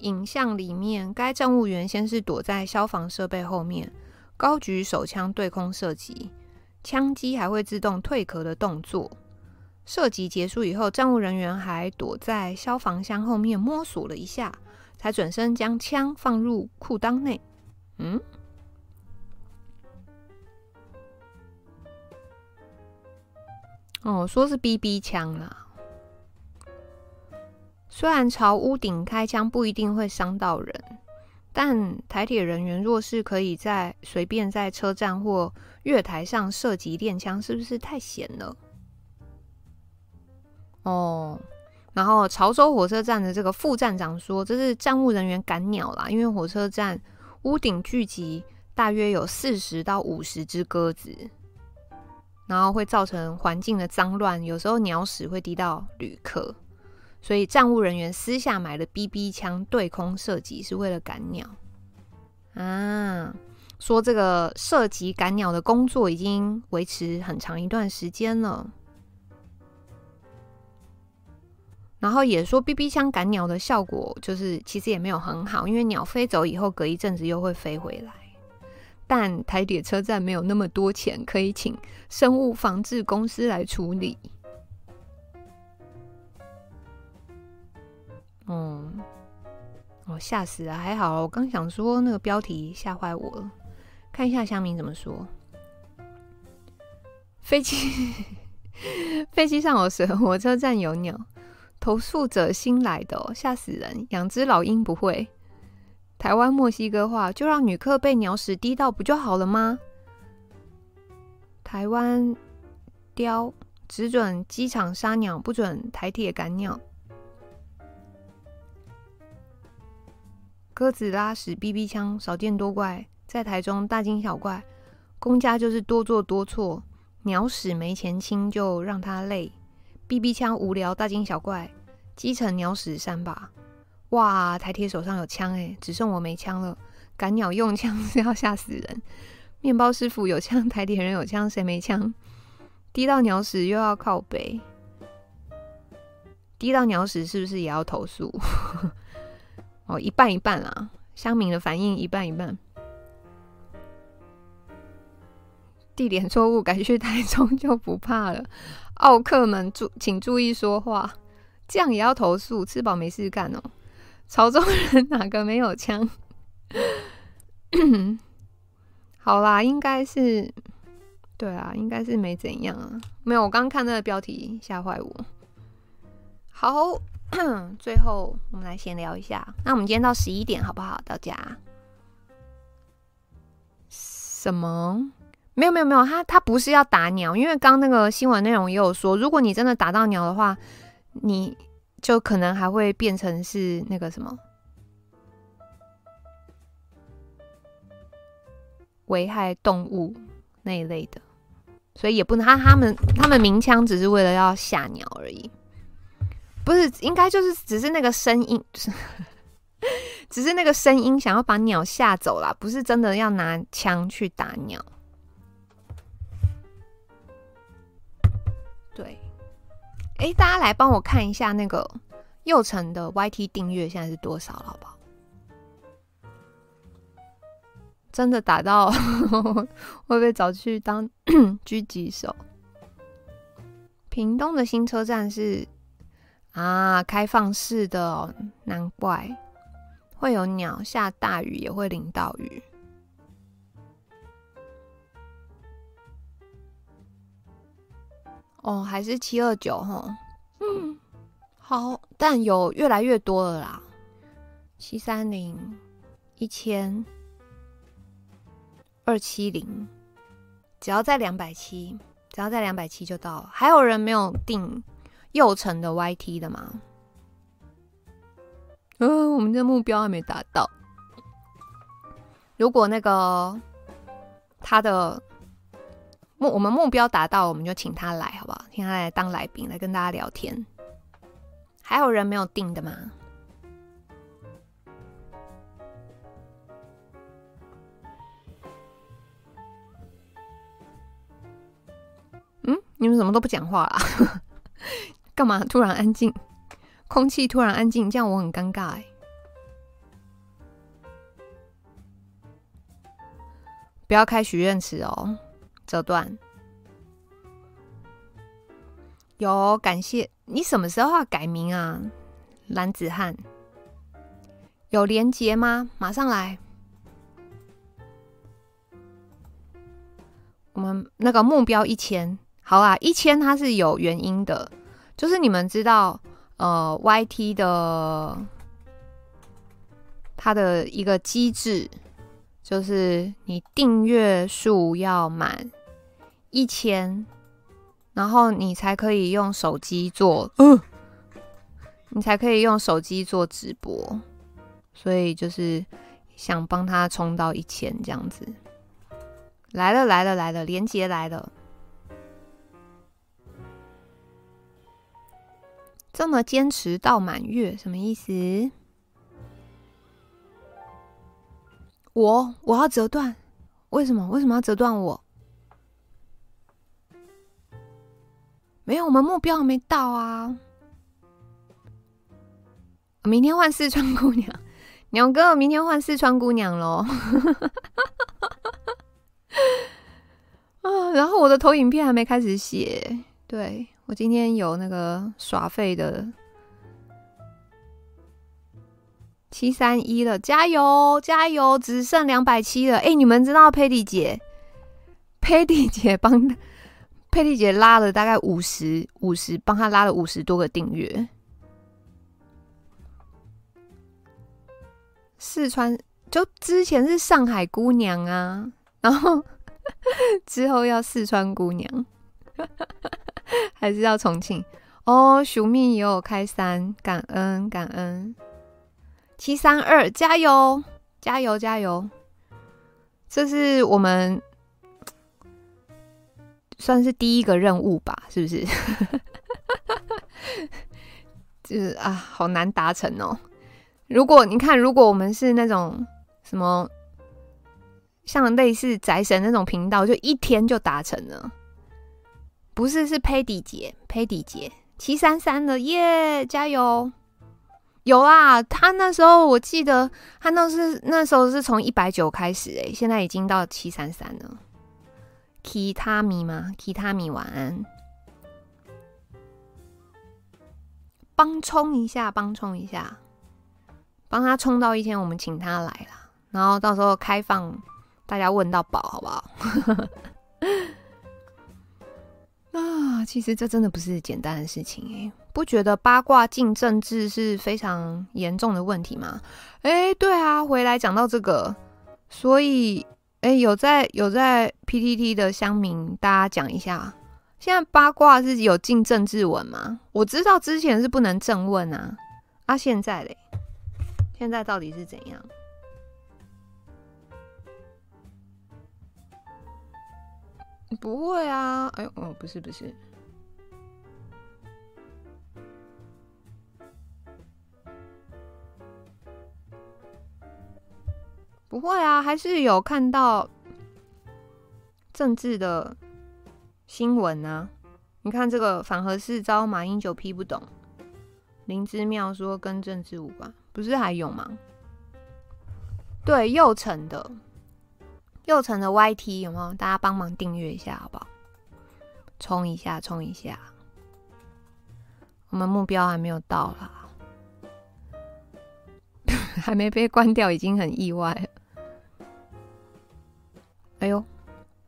影像里面，该站务员先是躲在消防设备后面，高举手枪对空射击，枪机还会自动退壳的动作。射击结束以后，站务人员还躲在消防箱后面摸索了一下，才转身将枪放入裤裆内。嗯？哦，说是 BB 枪啦。虽然朝屋顶开枪不一定会伤到人，但台铁人员若是可以在随便在车站或月台上射击练枪，是不是太闲了？哦，然后潮州火车站的这个副站长说，这是站务人员赶鸟啦，因为火车站屋顶聚集大约有四十到五十只鸽子，然后会造成环境的脏乱，有时候鸟屎会滴到旅客。所以站务人员私下买了 BB 枪对空射击，是为了赶鸟啊。说这个射击赶鸟的工作已经维持很长一段时间了，然后也说 BB 枪赶鸟的效果就是其实也没有很好，因为鸟飞走以后隔一阵子又会飞回来。但台铁车站没有那么多钱可以请生物防治公司来处理。嗯，我吓死了，还好，我刚想说那个标题吓坏我了。看一下乡民怎么说。飞机 飞机上有蛇，火车站有鸟。投诉者新来的哦，吓死人！养只老鹰不会。台湾墨西哥话，就让旅客被鸟屎滴到不就好了吗？台湾雕只准机场杀鸟，不准台铁赶鸟。鸽子拉屎，BB 枪少见多怪，在台中大惊小怪。公家就是多做多错，鸟屎没钱清就让他累。BB 枪无聊大惊小怪，基层鸟屎三把。哇，台铁手上有枪诶，只剩我没枪了。赶鸟用枪是要吓死人。面包师傅有枪，台铁人有枪，谁没枪？滴到鸟屎又要靠北。滴到鸟屎是不是也要投诉？哦，一半一半啦，乡民的反应一半一半。地点错误，改去台中就不怕了。奥客们注请注意说话，这样也要投诉？吃饱没事干哦。潮州人哪个没有枪？好啦，应该是对啊，应该是没怎样啊。没有，我刚看那个标题吓坏我。好，最后我们来闲聊一下。那我们今天到十一点好不好？到家？什么？没有没有没有，他他不是要打鸟，因为刚那个新闻内容也有说，如果你真的打到鸟的话，你就可能还会变成是那个什么危害动物那一类的，所以也不能他他们他们鸣枪只是为了要吓鸟而已。不是，应该就是只是那个声音，只是那个声音想要把鸟吓走啦，不是真的要拿枪去打鸟。哎，大家来帮我看一下那个祐诚的 YT 订阅现在是多少了，好不好？真的打到 会被找去当 狙击手？屏东的新车站是。啊，开放式的哦，难怪会有鸟。下大雨也会淋到雨。哦，还是七二九哈。嗯，好，但有越来越多了啦。七三零、一千、二七零，只要在两百七，只要在两百七就到了。还有人没有订？右城的 YT 的吗？嗯、呃，我们的目标还没达到。如果那个他的目我们目标达到，我们就请他来，好不好？请他来当来宾，来跟大家聊天。还有人没有定的吗？嗯，你们怎么都不讲话啦？干嘛突然安静？空气突然安静，这样我很尴尬哎。不要开许愿池哦，折断。有感谢你什么时候要改名啊？男子汉有连接吗？马上来。我们那个目标一千，好啊，一千它是有原因的。就是你们知道，呃，YT 的它的一个机制，就是你订阅数要满一千，然后你才可以用手机做，嗯，你才可以用手机做直播，所以就是想帮他冲到一千这样子。来了来了来了，连接来了。这么坚持到满月，什么意思？我我要折断，为什么？为什么要折断我？没有，我们目标还没到啊！明天换四川姑娘，鸟哥，明天换四川姑娘喽！啊，然后我的投影片还没开始写，对。我今天有那个耍废的七三一了，加油加油，只剩两百七了。哎，你们知道佩蒂姐，佩蒂姐帮佩蒂姐拉了大概五十五十，帮她拉了五十多个订阅。四川就之前是上海姑娘啊，然后 之后要四川姑娘。还是要重庆哦，熊蜜也有开三，感恩感恩。七三二，加油，加油，加油！这是我们算是第一个任务吧？是不是？就是啊，好难达成哦。如果你看，如果我们是那种什么像类似宅神那种频道，就一天就达成了。不是，是佩迪姐，佩迪姐七三三的耶，加油！有啊，他那时候我记得他那是那时候是从一百九开始诶，现在已经到七三三了。其他米吗？其他米晚安，帮冲一下，帮冲一下，帮他冲到一天，我们请他来了，然后到时候开放大家问到宝，好不好？啊，其实这真的不是简单的事情诶，不觉得八卦进政治是非常严重的问题吗？哎，对啊，回来讲到这个，所以哎，有在有在 PTT 的乡民，大家讲一下，现在八卦是有进政治文吗？我知道之前是不能正问啊，啊，现在嘞，现在到底是怎样？不会啊！哎呦，哦，不是不是，不会啊，还是有看到政治的新闻呢。你看这个反核四招，马英九批不懂，林之妙说跟政治无关，不是还有吗？对，右成的。右成的 YT 有没有？大家帮忙订阅一下，好不好？冲一下，冲一下！我们目标还没有到啦，还没被关掉，已经很意外了。哎呦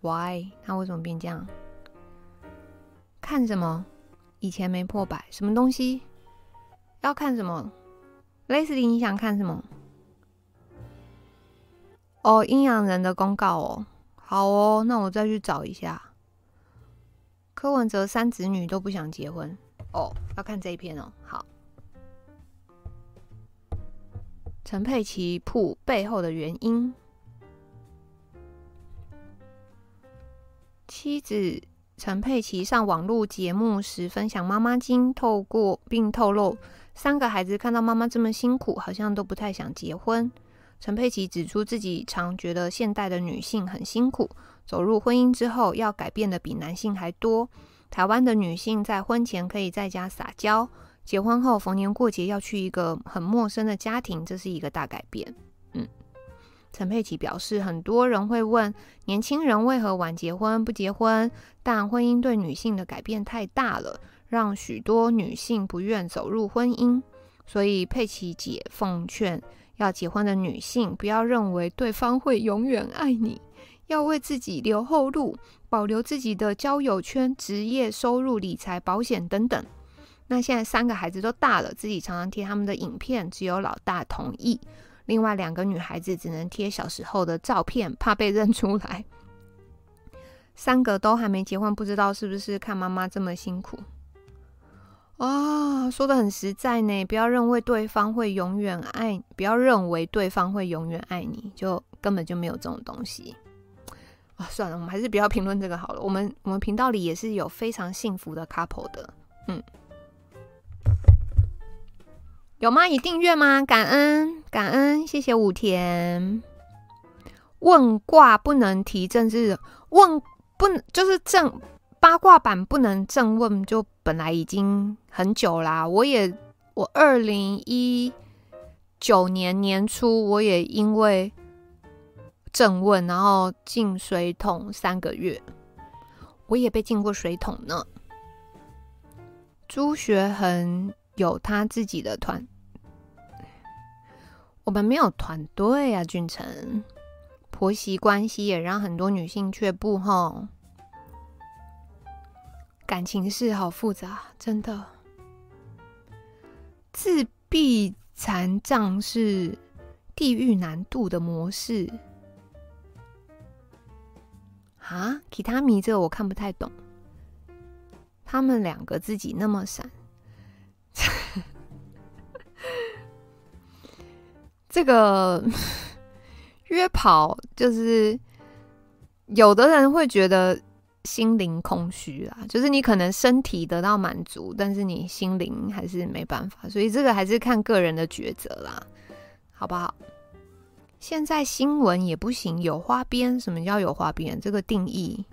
，Why？他为什么变这样？看什么？以前没破百，什么东西？要看什么？Leslie，你想看什么？哦，阴阳人的公告哦，好哦，那我再去找一下。柯文哲三子女都不想结婚哦，要看这一篇哦。好，陈佩琪铺背后的原因，妻子陈佩琪上网络节目时分享妈妈经，透过并透露三个孩子看到妈妈这么辛苦，好像都不太想结婚。陈佩琪指出，自己常觉得现代的女性很辛苦，走入婚姻之后要改变的比男性还多。台湾的女性在婚前可以在家撒娇，结婚后逢年过节要去一个很陌生的家庭，这是一个大改变。陈佩琪表示，很多人会问年轻人为何晚结婚不结婚，但婚姻对女性的改变太大了，让许多女性不愿走入婚姻，所以佩琪姐奉劝。要结婚的女性，不要认为对方会永远爱你，要为自己留后路，保留自己的交友圈、职业、收入、理财、保险等等。那现在三个孩子都大了，自己常常贴他们的影片，只有老大同意，另外两个女孩子只能贴小时候的照片，怕被认出来。三个都还没结婚，不知道是不是看妈妈这么辛苦。啊、说得很实在呢，不要认为对方会永远爱，不要认为对方会永远爱你，就根本就没有这种东西。啊、算了，我们还是不要评论这个好了。我们我们频道里也是有非常幸福的 couple 的，嗯，有吗？已订阅吗？感恩感恩，谢谢武田。问卦不能提政治，问不能就是正。八卦版不能正问，就本来已经很久啦。我也，我二零一九年年初，我也因为正问，然后进水桶三个月，我也被进过水桶呢。朱学恒有他自己的团，我们没有团队啊。俊成，婆媳关系也让很多女性却步吼。感情事好复杂，真的。自闭残障是地狱难度的模式啊？其他迷这个我看不太懂。他们两个自己那么闪，这个约跑就是有的人会觉得心灵空虚啦，就是你可能身体得到满足，但是你心灵还是没办法，所以这个还是看个人的抉择啦，好不好？现在新闻也不行，有花边？什么叫有花边？这个定义，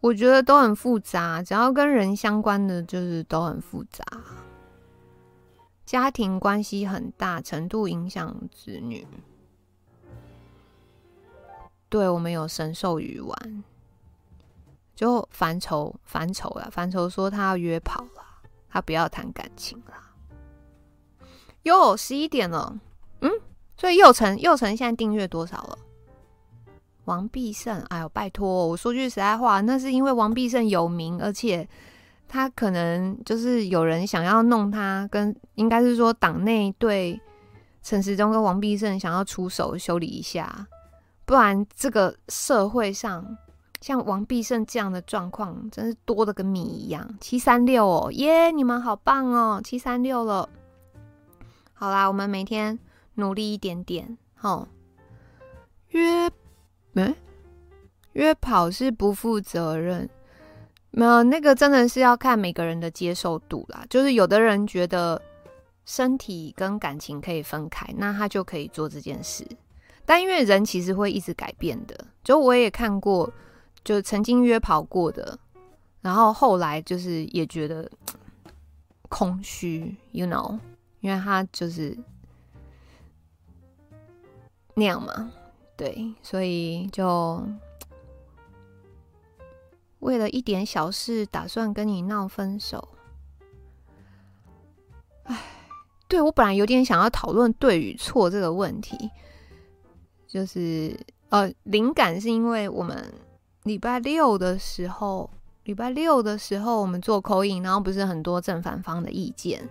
我觉得都很复杂。只要跟人相关的，就是都很复杂。家庭关系很大程度影响子女。对，我们有神兽鱼丸，就烦愁烦愁了。烦愁说他要约跑了，他不要谈感情了。哟，十一点了，嗯。所以佑成，佑成现在订阅多少了？王必胜，哎呦，拜托，我说句实在话，那是因为王必胜有名，而且他可能就是有人想要弄他，跟应该是说党内对陈时中跟王必胜想要出手修理一下，不然这个社会上像王必胜这样的状况，真是多的跟米一样。七三六哦，耶，你们好棒哦，七三六了。好啦，我们每天。努力一点点，哦。约，没、欸、约跑是不负责任，没有那个真的是要看每个人的接受度啦。就是有的人觉得身体跟感情可以分开，那他就可以做这件事。但因为人其实会一直改变的，就我也看过，就曾经约跑过的，然后后来就是也觉得 空虚，you know，因为他就是。那样嘛，对，所以就为了一点小事，打算跟你闹分手。哎，对，我本来有点想要讨论对与错这个问题，就是呃，灵感是因为我们礼拜六的时候，礼拜六的时候我们做 call in，然后不是很多正反方的意见。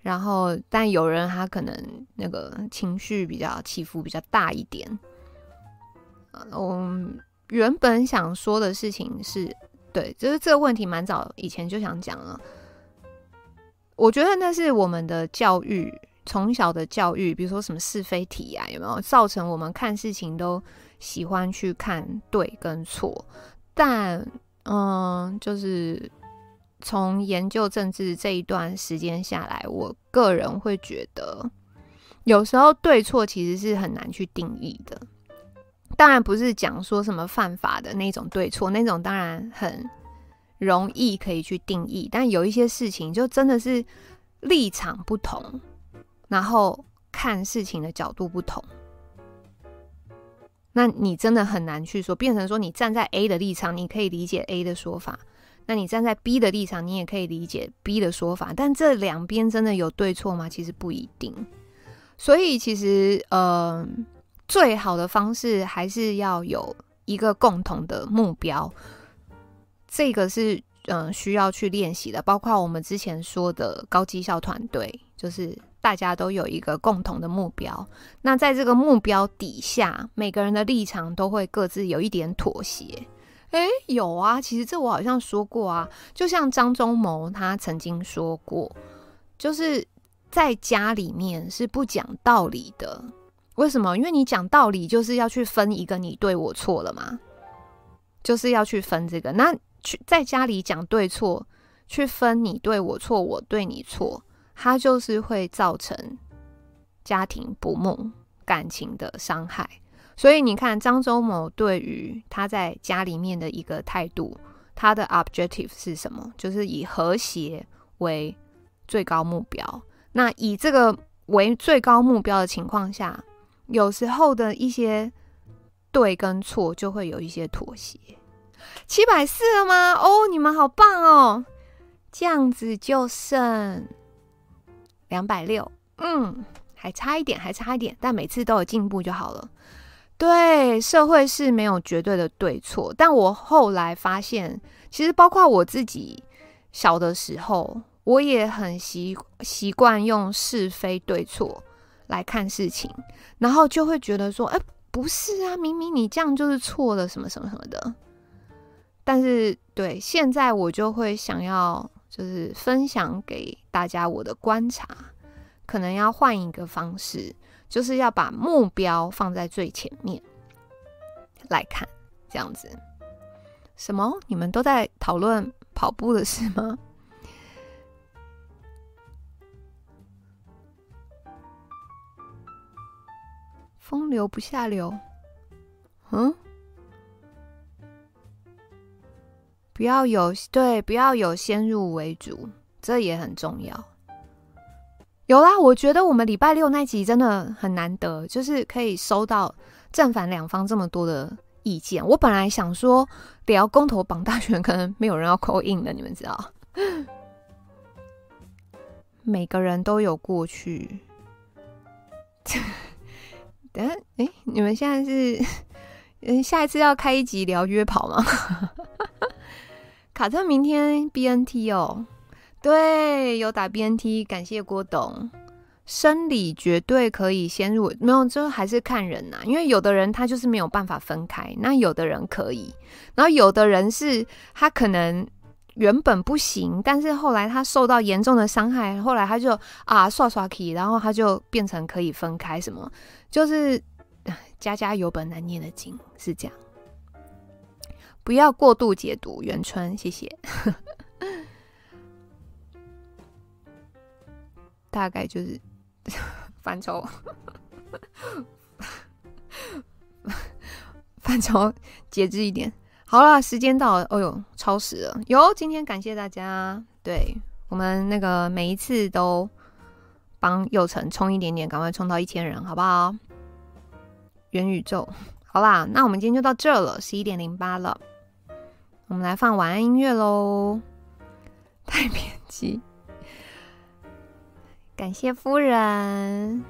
然后，但有人他可能那个情绪比较起伏比较大一点。嗯，原本想说的事情是，对，就是这个问题蛮早以前就想讲了。我觉得那是我们的教育，从小的教育，比如说什么是非题啊，有没有造成我们看事情都喜欢去看对跟错？但嗯，就是。从研究政治这一段时间下来，我个人会觉得，有时候对错其实是很难去定义的。当然不是讲说什么犯法的那种对错，那种当然很容易可以去定义。但有一些事情就真的是立场不同，然后看事情的角度不同，那你真的很难去说，变成说你站在 A 的立场，你可以理解 A 的说法。那你站在 B 的立场，你也可以理解 B 的说法，但这两边真的有对错吗？其实不一定。所以其实，呃，最好的方式还是要有一个共同的目标，这个是嗯、需要去练习的。包括我们之前说的高绩效团队，就是大家都有一个共同的目标。那在这个目标底下，每个人的立场都会各自有一点妥协。哎，有啊，其实这我好像说过啊，就像张忠谋他曾经说过，就是在家里面是不讲道理的。为什么？因为你讲道理就是要去分一个你对我错了嘛，就是要去分这个。那去在家里讲对错，去分你对我错，我对你错，它就是会造成家庭不睦、感情的伤害。所以你看，张周某对于他在家里面的一个态度，他的 objective 是什么？就是以和谐为最高目标。那以这个为最高目标的情况下，有时候的一些对跟错就会有一些妥协。七百四了吗？哦，你们好棒哦！这样子就剩两百六，嗯，还差一点，还差一点，但每次都有进步就好了。对，社会是没有绝对的对错，但我后来发现，其实包括我自己小的时候，我也很习习惯用是非对错来看事情，然后就会觉得说，哎，不是啊，明明你这样就是错了，什么什么什么的。但是，对，现在我就会想要，就是分享给大家我的观察。可能要换一个方式，就是要把目标放在最前面来看，这样子。什么？你们都在讨论跑步的事吗？风流不下流。嗯？不要有，对，不要有先入为主，这也很重要。有啦，我觉得我们礼拜六那集真的很难得，就是可以收到正反两方这么多的意见。我本来想说聊公投榜大选，可能没有人要 call in 的，你们知道？每个人都有过去。等下，哎、你们现在是 嗯，下一次要开一集聊约跑吗？卡特明天 BNT 哦。对，有打 BNT，感谢郭董。生理绝对可以先入，没有，就还是看人呐、因为有的人他就是没有办法分开，那有的人可以，然后有的人是他可能原本不行，但是后来他受到严重的伤害，后来他就啊刷刷气，然后他就变成可以分开。什么？就是家家有本难念的经，是这样。不要过度解读元春，谢谢。大概就是 范畴，范畴节制一点。好了，时间到了，哦呦，超时了。哟，今天感谢大家，对我们那个每一次都帮祐诚冲一点点，赶快冲到一千人，好不好？元宇宙，好啦，那我们今天就到这了，十一点零八了，我们来放晚安音乐喽，太偏激。感谢夫人，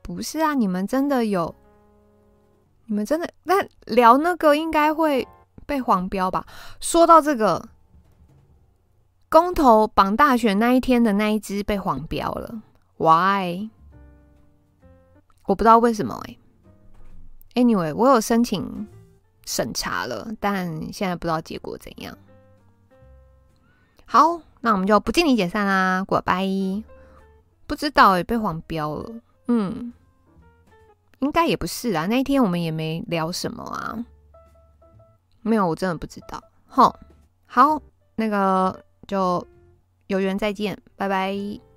不是啊，你们真的有，你们真的那聊那个应该会被黄标吧？说到这个公投绑大选那一天的那一只被黄标了，Why？我不知道为什么哎、Anyway，我有申请审查了，但现在不知道结果怎样。好。那我们就不敬礼解散啦，拜拜。不知道也被黄标了，嗯，应该也不是啊。那一天我们也没聊什么啊，没有，我真的不知道。吼，好，那个就有缘再见，拜拜。